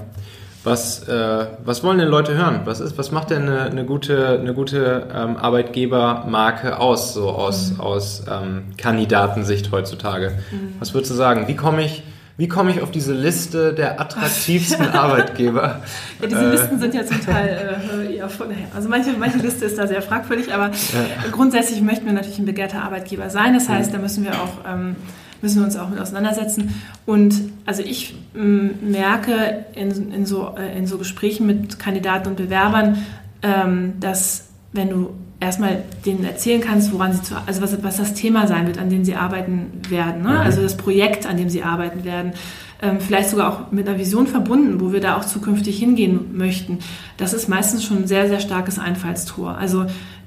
Was, äh, was wollen denn Leute hören? Was, ist, was macht denn eine, eine gute, eine gute ähm, Arbeitgebermarke aus, so aus, mhm. aus ähm, Kandidatensicht heutzutage? Mhm. Was würdest du sagen? Wie komme ich wie komme ich auf diese Liste der attraktivsten Arbeitgeber? Ja, diese äh, Listen sind ja zum Teil äh, eher von, also manche, manche Liste ist da sehr fragwürdig, aber ja. grundsätzlich möchten wir natürlich ein begehrter Arbeitgeber sein. Das heißt, mhm. da müssen wir auch ähm, müssen wir uns auch mit auseinandersetzen. Und also ich merke in, in, so, äh, in so Gesprächen mit Kandidaten und Bewerbern, ähm, dass wenn du erstmal denen erzählen kannst, woran sie zu, also was, was das Thema sein wird, an dem sie arbeiten werden, ne? Mhm. also das Projekt, an dem sie arbeiten werden, ähm, vielleicht sogar auch mit einer Vision verbunden, wo wir da auch zukünftig hingehen möchten. Das ist meistens schon ein sehr, sehr starkes Einfallstor. Also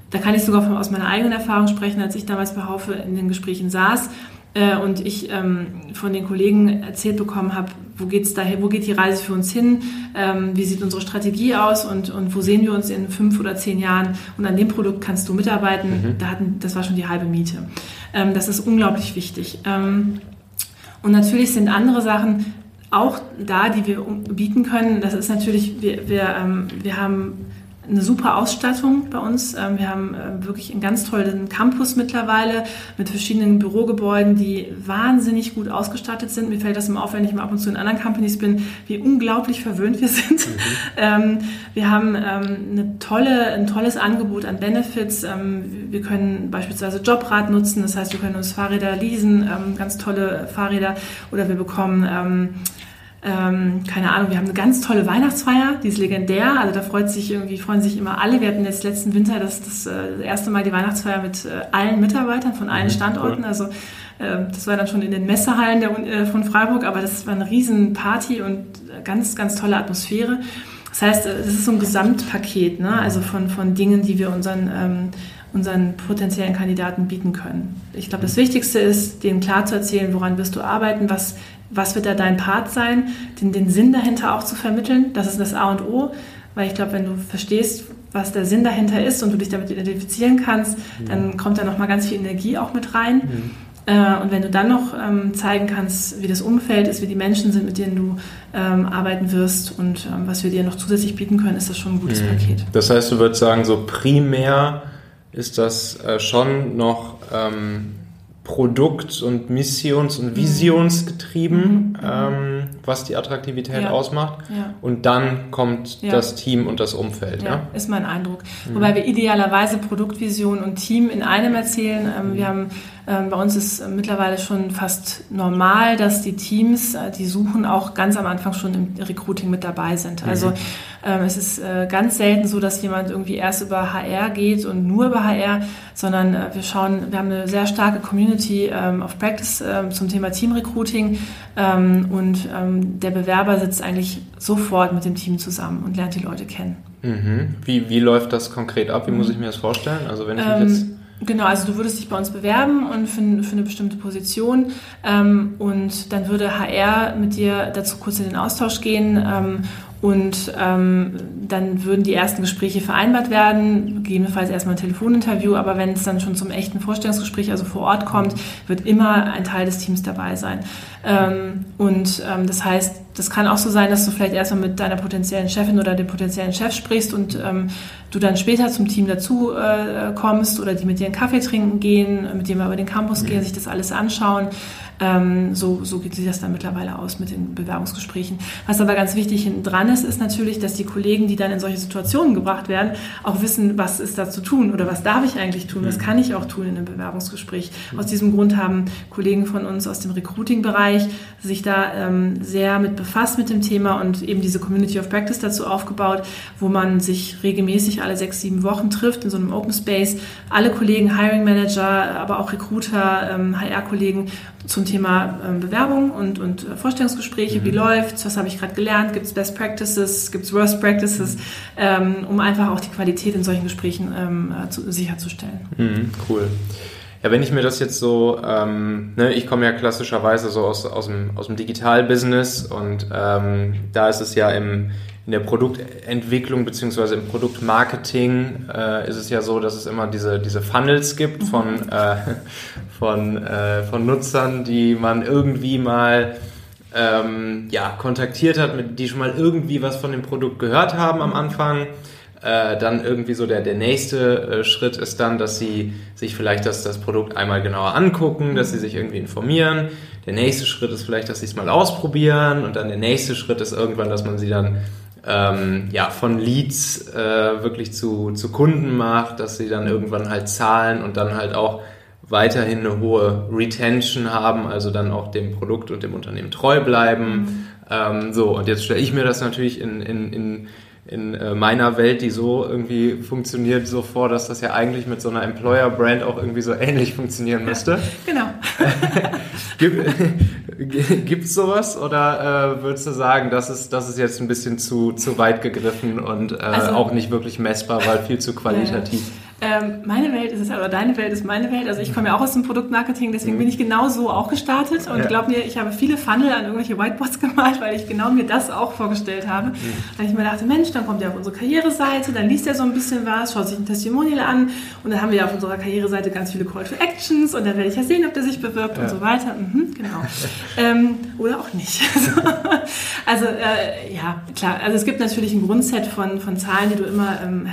da kann ich sogar aus meiner eigenen Erfahrung sprechen, als ich damals bei Haufe in den Gesprächen saß äh, und ich ähm, von den Kollegen erzählt bekommen habe, wo geht's dahin, wo geht die Reise für uns hin, ähm, wie sieht unsere Strategie aus und, und wo sehen wir uns in fünf oder zehn Jahren und an dem Produkt kannst du mitarbeiten. Mhm. Da hatten, das war schon die halbe Miete. Ähm, das ist unglaublich wichtig. Ähm, und natürlich sind andere Sachen auch da, die wir bieten können. Das ist natürlich, wir, wir, ähm, wir haben eine super Ausstattung bei uns. Ähm, wir haben äh, wirklich einen ganz tollen Campus mittlerweile mit verschiedenen Bürogebäuden, die wahnsinnig gut ausgestattet sind. Mir fällt das immer auf, wenn ich mal ab und zu in anderen Companies bin, wie unglaublich verwöhnt wir sind. Mhm. Ähm, wir haben ähm, eine tolle, ein tolles Angebot an Benefits. Wir können beispielsweise Jobrad nutzen, das heißt, wir können uns Fahrräder leasen, ganz tolle Fahrräder, oder wir bekommen ähm, keine Ahnung, wir haben eine ganz tolle Weihnachtsfeier, die ist legendär. Also da freut sich irgendwie, freuen sich immer alle. Wir hatten jetzt letzten Winter das, das, äh, das erste Mal die Weihnachtsfeier mit äh, allen Mitarbeitern von allen mhm, Standorten. Also äh, das war dann schon in den Messehallen der, äh, von Freiburg, aber das war eine riesen Party und ganz, ganz tolle Atmosphäre. Das heißt, es ist so ein Gesamtpaket, ne? also von, von Dingen, die wir unseren ähm, unseren potenziellen Kandidaten bieten können. Ich glaube, das Wichtigste ist, denen klar zu erzählen, woran wirst du arbeiten, was was wird da dein Part sein, den, den Sinn dahinter auch zu vermitteln. Das ist das A und O, weil ich glaube, wenn du verstehst, was der Sinn dahinter ist und du dich damit identifizieren kannst, mhm. dann kommt da nochmal ganz viel Energie auch mit rein. Mhm. Äh, und wenn du dann noch ähm, zeigen kannst, wie das Umfeld ist, wie die Menschen sind, mit denen du ähm, arbeiten wirst und ähm, was wir dir noch zusätzlich bieten können, ist das schon ein gutes mhm. Paket. Das heißt, du würdest sagen, so primär ist das äh, schon noch ähm, Produkt- und Missions- und. Visionsgetrieben, mhm. ähm, was die Attraktivität ja. ausmacht. Ja. Und dann kommt ja. das Team und das Umfeld. Ja, ist mein Eindruck. Mhm. Wobei wir idealerweise Produktvision und Team in einem erzählen. Ähm, wir haben ähm, bei uns ist mittlerweile schon fast normal, dass die Teams, äh, die suchen, auch ganz am Anfang schon im Recruiting mit dabei sind. Mhm. Also ähm, es ist äh, ganz selten so, dass jemand irgendwie erst über HR geht und nur über HR, sondern äh, wir schauen, wir haben eine sehr starke Community ähm, of Practice zum Thema Teamrecruiting und der Bewerber sitzt eigentlich sofort mit dem Team zusammen und lernt die Leute kennen. Mhm. Wie, wie läuft das konkret ab? Wie muss ich mir das vorstellen? Also wenn ich mich jetzt Genau, also du würdest dich bei uns bewerben und für, für eine bestimmte Position ähm, und dann würde HR mit dir dazu kurz in den Austausch gehen ähm, und ähm, dann würden die ersten Gespräche vereinbart werden, gegebenenfalls erstmal ein Telefoninterview, aber wenn es dann schon zum echten Vorstellungsgespräch, also vor Ort kommt, wird immer ein Teil des Teams dabei sein. Ähm, und ähm, das heißt, das kann auch so sein, dass du vielleicht erstmal mit deiner potenziellen Chefin oder dem potenziellen Chef sprichst und ähm, du dann später zum Team dazu äh, kommst oder die mit dir einen Kaffee trinken gehen, mit dem wir über den Campus gehen, sich das alles anschauen. Ähm, so, so sieht das dann mittlerweile aus mit den Bewerbungsgesprächen. Was aber ganz wichtig hinten dran ist, ist natürlich, dass die Kollegen, die dann in solche Situationen gebracht werden, auch wissen, was ist da zu tun oder was darf ich eigentlich tun, was kann ich auch tun in einem Bewerbungsgespräch. Aus diesem Grund haben Kollegen von uns aus dem Recruiting-Bereich sich da ähm, sehr mit befasst mit dem Thema und eben diese Community of Practice dazu aufgebaut, wo man sich regelmäßig alle sechs, sieben Wochen trifft in so einem Open Space. Alle Kollegen, Hiring Manager, aber auch Recruiter, ähm, HR-Kollegen zum Thema ähm, Bewerbung und, und äh, Vorstellungsgespräche. Mhm. Wie läuft's? Was habe ich gerade gelernt? Gibt es Best Practices? Gibt es Worst Practices? Ähm, um einfach auch die Qualität in solchen Gesprächen ähm, äh, zu, sicherzustellen. Mhm, cool. Ja, wenn ich mir das jetzt so, ähm, ne, ich komme ja klassischerweise so aus, aus dem, aus dem Digital-Business und ähm, da ist es ja im, in der Produktentwicklung beziehungsweise im Produktmarketing äh, ist es ja so, dass es immer diese, diese Funnels gibt mhm. von, äh, von, äh, von Nutzern, die man irgendwie mal ähm, ja, kontaktiert hat, mit, die schon mal irgendwie was von dem Produkt gehört haben am Anfang. Äh, dann irgendwie so der, der nächste äh, Schritt ist dann, dass sie sich vielleicht das, das Produkt einmal genauer angucken, dass sie sich irgendwie informieren. Der nächste Schritt ist vielleicht, dass sie es mal ausprobieren und dann der nächste Schritt ist irgendwann, dass man sie dann ähm, ja, von Leads äh, wirklich zu, zu Kunden macht, dass sie dann irgendwann halt zahlen und dann halt auch weiterhin eine hohe Retention haben, also dann auch dem Produkt und dem Unternehmen treu bleiben. Mhm. Ähm, so, und jetzt stelle ich mir das natürlich in, in, in in äh, meiner Welt, die so irgendwie funktioniert, so vor, dass das ja eigentlich mit so einer Employer-Brand auch irgendwie so ähnlich funktionieren müsste. genau. Gibt es sowas oder äh, würdest du sagen, das ist, das ist jetzt ein bisschen zu, zu weit gegriffen und äh, also, auch nicht wirklich messbar, weil viel zu qualitativ? Ähm, meine Welt ist es, oder deine Welt ist meine Welt. Also ich komme ja auch aus dem Produktmarketing, deswegen bin ich genau so auch gestartet. Und ja. glaub mir, ich habe viele Funnel an irgendwelche Whiteboards gemalt, weil ich genau mir das auch vorgestellt habe. Mhm. Weil ich mir dachte, Mensch, dann kommt er auf unsere Karriereseite, dann liest er so ein bisschen was, schaut sich ein Testimonial an und dann haben wir ja auf unserer Karriereseite ganz viele Call to Actions und dann werde ich ja sehen, ob der sich bewirbt ja. und so weiter. Mhm, genau. ähm, oder auch nicht. also äh, ja, klar. Also es gibt natürlich ein Grundset von, von Zahlen, die du immer ähm,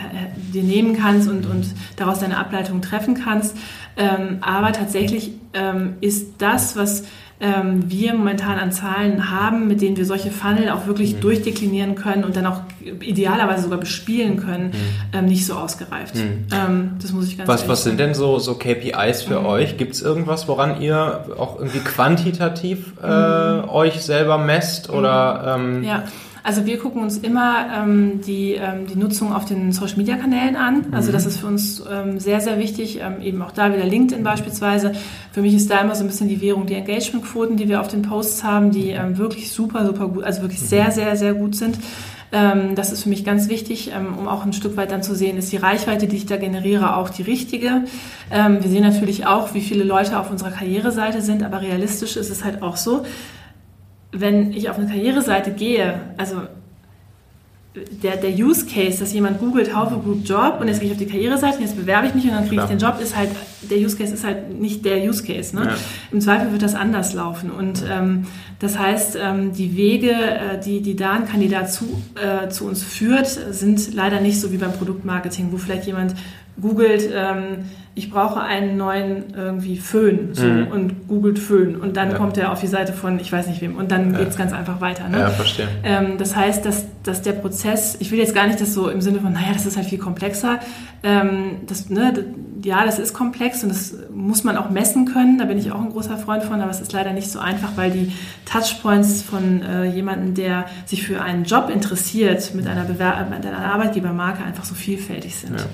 dir nehmen kannst und, und daraus deine Ableitung treffen kannst. Ähm, aber tatsächlich ähm, ist das, was ähm, wir momentan an Zahlen haben, mit denen wir solche Funnel auch wirklich mhm. durchdeklinieren können und dann auch idealerweise sogar bespielen können, mhm. ähm, nicht so ausgereift. Mhm. Ähm, das muss ich ganz was, was sind denn so, so KPIs für mhm. euch? Gibt es irgendwas, woran ihr auch irgendwie quantitativ äh, mhm. euch selber messt? Oder, ähm, ja. Also wir gucken uns immer ähm, die, ähm, die Nutzung auf den Social-Media-Kanälen an. Also mhm. das ist für uns ähm, sehr, sehr wichtig. Ähm, eben auch da wieder LinkedIn beispielsweise. Für mich ist da immer so ein bisschen die Währung die Engagement-Quoten, die wir auf den Posts haben, die ähm, wirklich super, super gut, also wirklich sehr, mhm. sehr, sehr gut sind. Ähm, das ist für mich ganz wichtig, um auch ein Stück weit dann zu sehen, ist die Reichweite, die ich da generiere, auch die richtige. wir sehen natürlich auch, wie viele Leute auf unserer Karriereseite sind, aber realistisch ist es halt auch so, wenn ich auf eine Karriereseite gehe, also der, der Use Case, dass jemand googelt Haufe Group Job und jetzt gehe ich auf die Karriereseite und jetzt bewerbe ich mich und dann kriege ich den Job, ist halt, der Use Case ist halt nicht der Use Case. Ne? Ja. Im Zweifel wird das anders laufen. Und ähm, das heißt, ähm, die Wege, äh, die, die da ein Kandidat zu, äh, zu uns führt, sind leider nicht so wie beim Produktmarketing, wo vielleicht jemand googelt, ähm, ich brauche einen neuen irgendwie Föhn so, mhm. und googelt Föhn und dann ja. kommt er auf die Seite von ich weiß nicht wem und dann ja. geht es ganz einfach weiter. Ne? Ja, verstehe. Ähm, das heißt, dass, dass der Prozess, ich will jetzt gar nicht das so im Sinne von, naja, das ist halt viel komplexer. Ähm, das, ne, ja, das ist komplex und das muss man auch messen können, da bin ich auch ein großer Freund von, aber es ist leider nicht so einfach, weil die Touchpoints von äh, jemandem, der sich für einen Job interessiert, mit einer, Bewer mit einer Arbeitgebermarke einfach so vielfältig sind. Ja.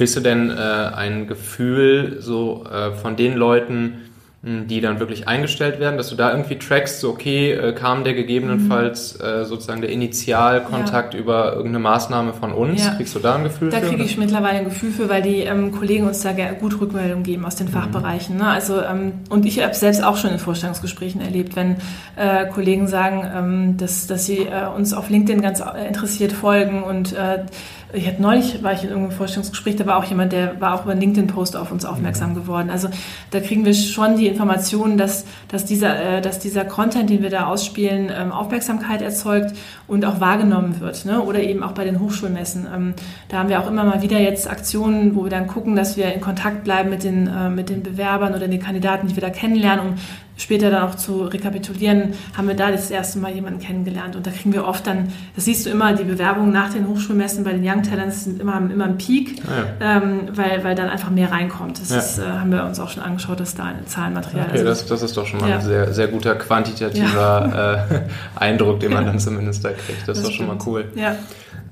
Kriegst du denn äh, ein Gefühl so äh, von den Leuten, die dann wirklich eingestellt werden, dass du da irgendwie trackst, so okay, äh, kam der gegebenenfalls mhm. äh, sozusagen der Initialkontakt ja. über irgendeine Maßnahme von uns? Ja. Kriegst du da ein Gefühl da für? Da kriege ich mittlerweile ein Gefühl für, weil die ähm, Kollegen uns da gut Rückmeldung geben aus den mhm. Fachbereichen. Ne? Also ähm, und ich habe selbst auch schon in Vorstellungsgesprächen erlebt, wenn äh, Kollegen sagen, ähm, dass, dass sie äh, uns auf LinkedIn ganz äh, interessiert folgen und äh, ich hatte neulich, war ich in irgendeinem Vorstellungsgespräch, da war auch jemand, der war auch über einen LinkedIn-Post auf uns aufmerksam geworden. Also da kriegen wir schon die Informationen, dass, dass, dieser, äh, dass dieser Content, den wir da ausspielen, ähm, Aufmerksamkeit erzeugt und auch wahrgenommen wird. Ne? Oder eben auch bei den Hochschulmessen. Ähm, da haben wir auch immer mal wieder jetzt Aktionen, wo wir dann gucken, dass wir in Kontakt bleiben mit den, äh, mit den Bewerbern oder den Kandidaten, die wir da kennenlernen, um später dann auch zu rekapitulieren, haben wir da das erste Mal jemanden kennengelernt. Und da kriegen wir oft dann, das siehst du immer, die Bewerbungen nach den Hochschulmessen bei den Young Talents sind immer, immer ein Peak, ah, ja. ähm, weil, weil dann einfach mehr reinkommt. Das ja. ist, äh, haben wir uns auch schon angeschaut, dass da ein Zahlenmaterial okay, also, das, das ist doch schon mal ja. ein sehr, sehr guter quantitativer äh, Eindruck, den man dann zumindest da kriegt. Das, das ist doch schon mal cool. Ja.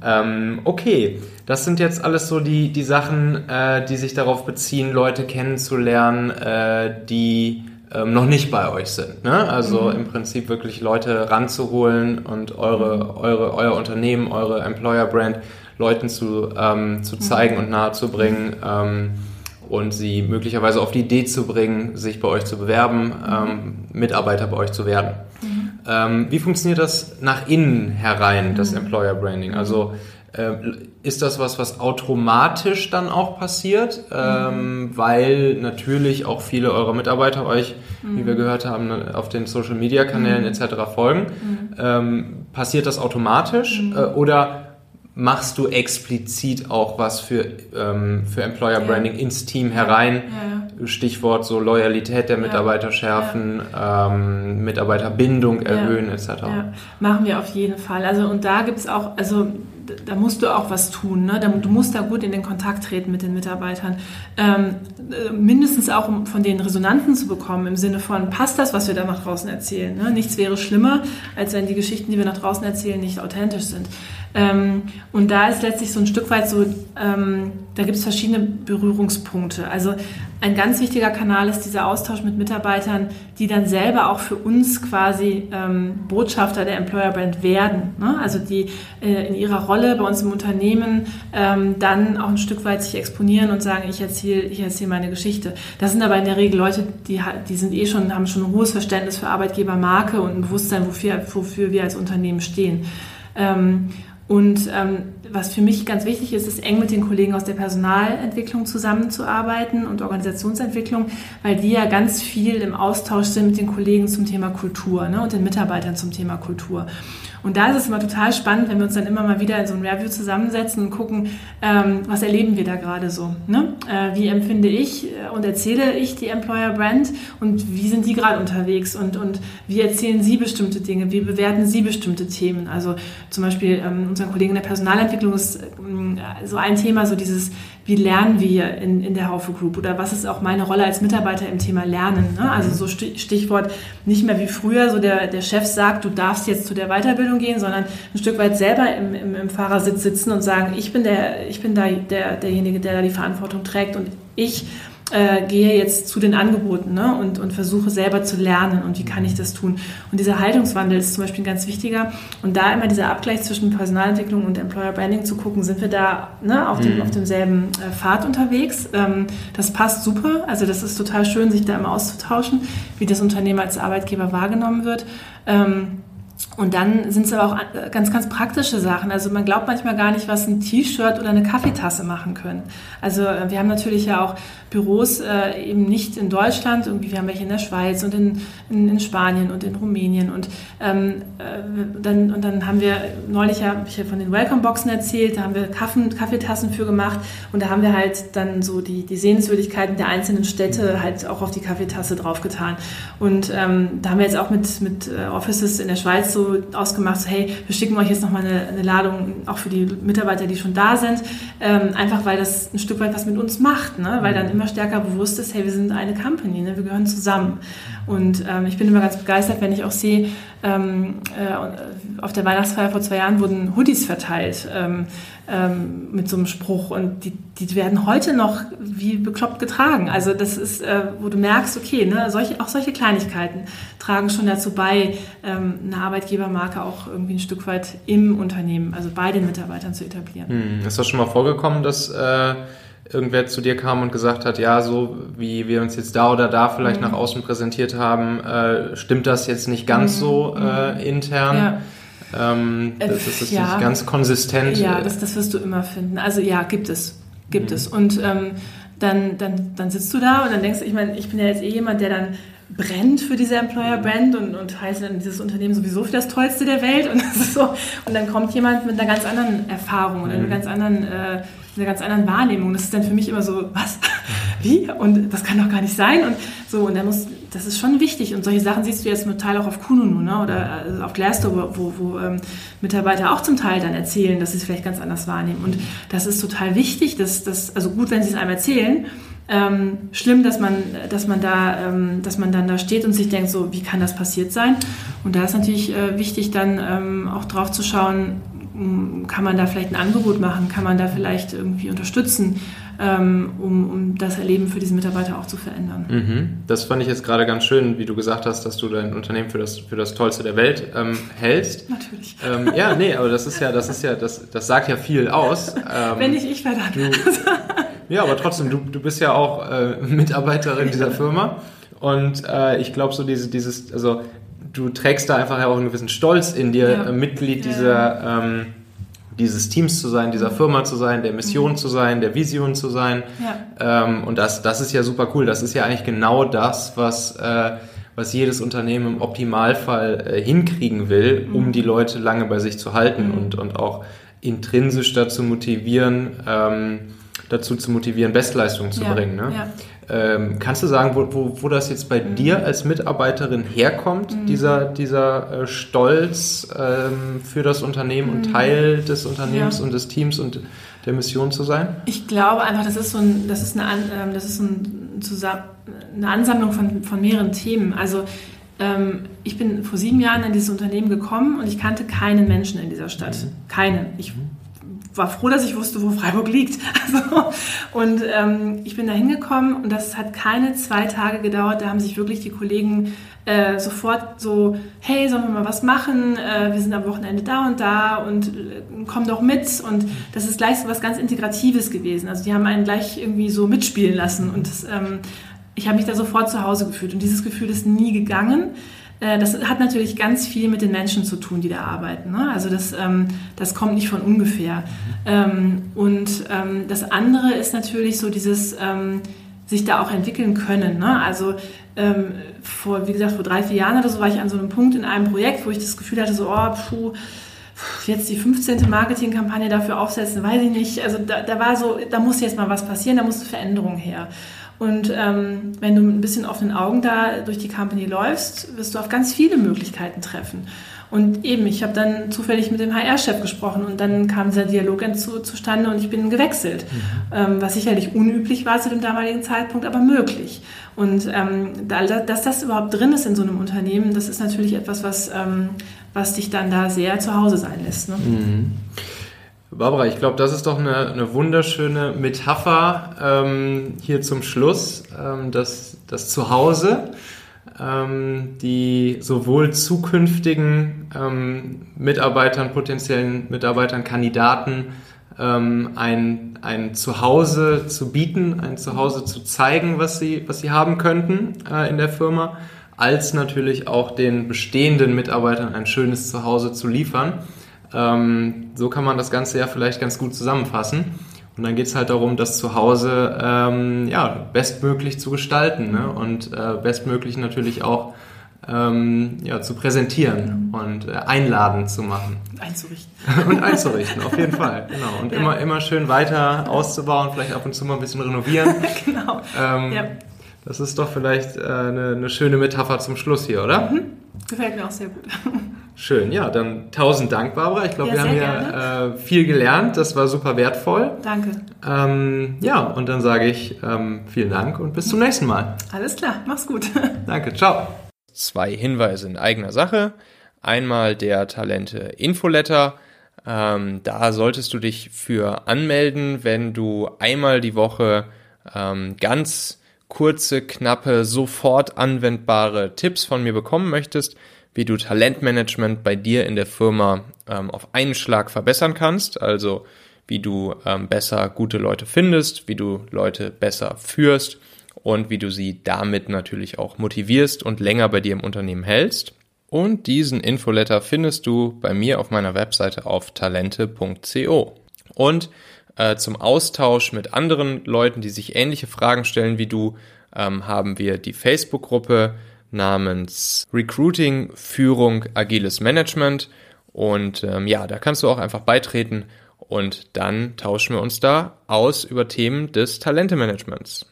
Ähm, okay, das sind jetzt alles so die, die Sachen, äh, die sich darauf beziehen, Leute kennenzulernen, äh, die ähm, noch nicht bei euch sind. Ne? Also mhm. im Prinzip wirklich Leute ranzuholen und eure, eure, euer Unternehmen, eure Employer-Brand Leuten zu, ähm, zu mhm. zeigen mhm. und nahezubringen ähm, und sie möglicherweise auf die Idee zu bringen, sich bei euch zu bewerben, ähm, Mitarbeiter bei euch zu werden. Mhm. Ähm, wie funktioniert das nach innen herein, das mhm. Employer Branding? Also ist das was, was automatisch dann auch passiert? Ähm, mhm. weil natürlich auch viele eurer Mitarbeiter euch, mhm. wie wir mhm. gehört haben, auf den Social Media Kanälen mhm. etc. folgen. Mhm. Ähm, passiert das automatisch mhm. äh, oder machst du explizit auch was für, ähm, für Employer Branding ja. ins Team herein? Ja, ja. Stichwort so Loyalität der Mitarbeiter schärfen, ähm, Mitarbeiterbindung erhöhen etc. Machen wir auf jeden Fall. Also und da gibt es auch, also da musst du auch was tun. Ne? Du musst da gut in den Kontakt treten mit den Mitarbeitern. Ähm, äh, mindestens auch, um von denen Resonanten zu bekommen, im Sinne von, passt das, was wir da nach draußen erzählen? Ne? Nichts wäre schlimmer, als wenn die Geschichten, die wir nach draußen erzählen, nicht authentisch sind. Ähm, und da ist letztlich so ein Stück weit so, ähm, da gibt es verschiedene Berührungspunkte. Also ein ganz wichtiger Kanal ist dieser Austausch mit Mitarbeitern, die dann selber auch für uns quasi ähm, Botschafter der Employer Brand werden. Ne? Also die äh, in ihrer Rolle bei uns im Unternehmen ähm, dann auch ein Stück weit sich exponieren und sagen, ich erzähle ich erzähl meine Geschichte. Das sind aber in der Regel Leute, die, die sind eh schon, haben schon ein hohes Verständnis für Arbeitgebermarke und ein Bewusstsein, wofür, wofür wir als Unternehmen stehen. Und ähm, was für mich ganz wichtig ist, ist eng mit den Kollegen aus der Personalentwicklung zusammenzuarbeiten und Organisationsentwicklung, weil die ja ganz viel im Austausch sind mit den Kollegen zum Thema Kultur ne, und den Mitarbeitern zum Thema Kultur. Und da ist es immer total spannend, wenn wir uns dann immer mal wieder in so ein Review zusammensetzen und gucken, ähm, was erleben wir da gerade so. Ne? Äh, wie empfinde ich äh, und erzähle ich die Employer Brand und wie sind die gerade unterwegs und, und wie erzählen sie bestimmte Dinge, wie bewerten sie bestimmte Themen. Also zum Beispiel ähm, unseren Kollegen in der Personalentwicklung ist äh, so ein Thema, so dieses wie lernen wir in, in der Haufe Group oder was ist auch meine Rolle als Mitarbeiter im Thema Lernen. Ne? Also so Stichwort nicht mehr wie früher, so der, der Chef sagt, du darfst jetzt zu der Weiterbildung gehen, sondern ein Stück weit selber im, im, im Fahrersitz sitzen und sagen, ich bin, der, ich bin da der, derjenige, der da die Verantwortung trägt und ich äh, gehe jetzt zu den Angeboten ne, und, und versuche selber zu lernen und wie kann ich das tun. Und dieser Haltungswandel ist zum Beispiel ein ganz wichtiger. Und da immer dieser Abgleich zwischen Personalentwicklung und Employer Branding zu gucken, sind wir da ne, auf, dem, mhm. auf demselben äh, Pfad unterwegs. Ähm, das passt super. Also das ist total schön, sich da immer auszutauschen, wie das Unternehmen als Arbeitgeber wahrgenommen wird. Ähm, und dann sind es aber auch äh, ganz, ganz praktische Sachen. Also man glaubt manchmal gar nicht, was ein T-Shirt oder eine Kaffeetasse machen können. Also äh, wir haben natürlich ja auch Büros äh, eben nicht in Deutschland, irgendwie wir haben welche in der Schweiz und in, in, in Spanien und in Rumänien. Und, ähm, äh, dann, und dann haben wir neulich ja, ich ja von den Welcome-Boxen erzählt, da haben wir Kaffen, Kaffeetassen für gemacht und da haben wir halt dann so die, die Sehenswürdigkeiten der einzelnen Städte halt auch auf die Kaffeetasse draufgetan. Und ähm, da haben wir jetzt auch mit, mit äh, Offices in der Schweiz so ausgemacht, so, hey, wir schicken euch jetzt nochmal eine, eine Ladung, auch für die Mitarbeiter, die schon da sind, ähm, einfach weil das ein Stück weit was mit uns macht, ne? weil dann immer stärker bewusst ist, hey, wir sind eine Company, ne? wir gehören zusammen. Und ähm, ich bin immer ganz begeistert, wenn ich auch sehe, ähm, äh, auf der Weihnachtsfeier vor zwei Jahren wurden Hoodies verteilt ähm, ähm, mit so einem Spruch und die, die werden heute noch wie bekloppt getragen. Also das ist, äh, wo du merkst, okay, ne, solche, auch solche Kleinigkeiten tragen schon dazu bei, ähm, eine Arbeitgebermarke auch irgendwie ein Stück weit im Unternehmen, also bei den Mitarbeitern zu etablieren. Hm, ist das schon mal vorgekommen, dass äh irgendwer zu dir kam und gesagt hat, ja, so wie wir uns jetzt da oder da vielleicht mhm. nach außen präsentiert haben, äh, stimmt das jetzt nicht ganz mhm. so äh, mhm. intern? Ja. Ähm, das, das ist ja. nicht ganz konsistent. Ja, das, das wirst du immer finden. Also ja, gibt es. Gibt mhm. es. Und ähm, dann, dann, dann sitzt du da und dann denkst du, ich meine, ich bin ja jetzt eh jemand, der dann brennt für diese Employer Brand und, und heißt dann dieses Unternehmen sowieso für das Tollste der Welt und so. Und dann kommt jemand mit einer ganz anderen Erfahrung und einer mhm. ganz anderen äh, einer ganz anderen Wahrnehmung. Das ist dann für mich immer so, was? Wie? Und das kann doch gar nicht sein. Und so, und da muss, das ist schon wichtig. Und solche Sachen siehst du jetzt zum Teil auch auf Kununu ne? oder also auf Glassdoor, wo, wo ähm, Mitarbeiter auch zum Teil dann erzählen, dass sie es vielleicht ganz anders wahrnehmen. Und das ist total wichtig, dass das, also gut, wenn sie es einem erzählen, ähm, schlimm, dass man, dass man da, ähm, dass man dann da steht und sich denkt, so, wie kann das passiert sein? Und da ist natürlich äh, wichtig, dann ähm, auch drauf zu schauen, kann man da vielleicht ein Angebot machen? Kann man da vielleicht irgendwie unterstützen, ähm, um, um das Erleben für diesen Mitarbeiter auch zu verändern? Mhm. Das fand ich jetzt gerade ganz schön, wie du gesagt hast, dass du dein Unternehmen für das, für das Tollste der Welt ähm, hältst. Natürlich. Ähm, ja, nee, aber das ist ja, das ist ja, das, das sagt ja viel aus. Wenn nicht ich, wer dann? Ja, aber trotzdem, du, du bist ja auch äh, Mitarbeiterin dieser Firma. Und äh, ich glaube, so diese, dieses, also du trägst da einfach auch einen gewissen Stolz in dir, ja. Äh, Mitglied ja. dieser, ähm, dieses Teams zu sein, dieser Firma zu sein, der Mission mhm. zu sein, der Vision zu sein. Ja. Ähm, und das, das ist ja super cool. Das ist ja eigentlich genau das, was, äh, was jedes Unternehmen im Optimalfall äh, hinkriegen will, mhm. um die Leute lange bei sich zu halten mhm. und, und auch intrinsisch dazu motivieren, ähm, dazu zu motivieren, Bestleistungen zu bringen. Ne? Ähm, kannst du sagen, wo, wo, wo das jetzt bei mhm. dir als Mitarbeiterin herkommt, mhm. dieser, dieser äh, Stolz ähm, für das Unternehmen mhm. und Teil des Unternehmens ja. und des Teams und der Mission zu sein? Ich glaube einfach, das ist so ein, das ist eine, ähm, das ist ein, eine Ansammlung von, von mehreren Themen. Also ähm, ich bin vor sieben Jahren in dieses Unternehmen gekommen und ich kannte keinen Menschen in dieser Stadt. Mhm. Keinen. Ich war froh, dass ich wusste, wo Freiburg liegt. Also, und ähm, ich bin da hingekommen und das hat keine zwei Tage gedauert. Da haben sich wirklich die Kollegen äh, sofort so, hey, sollen wir mal was machen? Äh, wir sind am Wochenende da und da und äh, komm doch mit. Und das ist gleich so was ganz Integratives gewesen. Also die haben einen gleich irgendwie so mitspielen lassen und das, ähm, ich habe mich da sofort zu Hause gefühlt. Und dieses Gefühl ist nie gegangen. Äh, das hat natürlich ganz viel mit den Menschen zu tun, die da arbeiten. Ne? Also das, ähm, das kommt nicht von ungefähr. Ähm, und ähm, das andere ist natürlich so dieses ähm, sich da auch entwickeln können. Ne? Also ähm, vor, wie gesagt, vor drei, vier Jahren oder so war ich an so einem Punkt in einem Projekt, wo ich das Gefühl hatte, so, oh, puh, jetzt die 15. Marketingkampagne dafür aufsetzen, weiß ich nicht. Also da, da war so, da muss jetzt mal was passieren, da muss Veränderung her. Und ähm, wenn du mit ein bisschen offenen Augen da durch die Company läufst, wirst du auf ganz viele Möglichkeiten treffen. Und eben, ich habe dann zufällig mit dem HR-Chef gesprochen und dann kam dieser Dialog zu, zustande und ich bin gewechselt. Mhm. Ähm, was sicherlich unüblich war zu dem damaligen Zeitpunkt, aber möglich. Und ähm, da, dass das überhaupt drin ist in so einem Unternehmen, das ist natürlich etwas, was, ähm, was dich dann da sehr zu Hause sein lässt. Ne? Mhm. Barbara, ich glaube, das ist doch eine, eine wunderschöne Metapher ähm, hier zum Schluss, ähm, das, das Zuhause, ähm, die sowohl zukünftigen ähm, Mitarbeitern, potenziellen Mitarbeitern, Kandidaten ähm, ein, ein Zuhause zu bieten, ein Zuhause zu zeigen, was sie, was sie haben könnten äh, in der Firma, als natürlich auch den bestehenden Mitarbeitern ein schönes Zuhause zu liefern. Ähm, so kann man das Ganze ja vielleicht ganz gut zusammenfassen. Und dann geht es halt darum, das Zuhause ähm, ja, bestmöglich zu gestalten ne? und äh, bestmöglich natürlich auch ähm, ja, zu präsentieren und äh, einladend zu machen. Einzurichten. und einzurichten, auf jeden Fall. Genau. Und ja. immer, immer schön weiter auszubauen, vielleicht ab und zu mal ein bisschen renovieren. genau. Ähm, ja. Das ist doch vielleicht äh, eine, eine, schöne Metapher zum Schluss hier, oder? Mhm. Gefällt mir auch sehr gut. Schön, ja, dann tausend Dank, Barbara. Ich glaube, ja, wir haben hier äh, viel gelernt. Das war super wertvoll. Danke. Ähm, ja, und dann sage ich ähm, vielen Dank und bis zum nächsten Mal. Alles klar, mach's gut. Danke, ciao. Zwei Hinweise in eigener Sache. Einmal der Talente Infoletter. Ähm, da solltest du dich für anmelden, wenn du einmal die Woche ähm, ganz kurze, knappe, sofort anwendbare Tipps von mir bekommen möchtest wie du Talentmanagement bei dir in der Firma ähm, auf einen Schlag verbessern kannst. Also wie du ähm, besser gute Leute findest, wie du Leute besser führst und wie du sie damit natürlich auch motivierst und länger bei dir im Unternehmen hältst. Und diesen Infoletter findest du bei mir auf meiner Webseite auf talente.co. Und äh, zum Austausch mit anderen Leuten, die sich ähnliche Fragen stellen wie du, ähm, haben wir die Facebook-Gruppe namens Recruiting, Führung, agiles Management. Und ähm, ja, da kannst du auch einfach beitreten und dann tauschen wir uns da aus über Themen des Talentemanagements.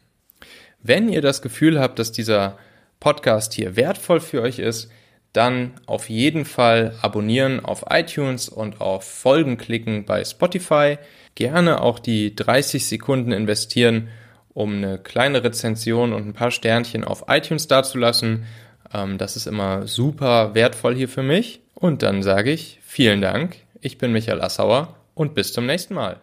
Wenn ihr das Gefühl habt, dass dieser Podcast hier wertvoll für euch ist, dann auf jeden Fall abonnieren auf iTunes und auf Folgen klicken bei Spotify. Gerne auch die 30 Sekunden investieren, um eine kleine Rezension und ein paar Sternchen auf iTunes dazulassen. Ähm, das ist immer super wertvoll hier für mich. Und dann sage ich vielen Dank. Ich bin Michael Assauer und bis zum nächsten Mal.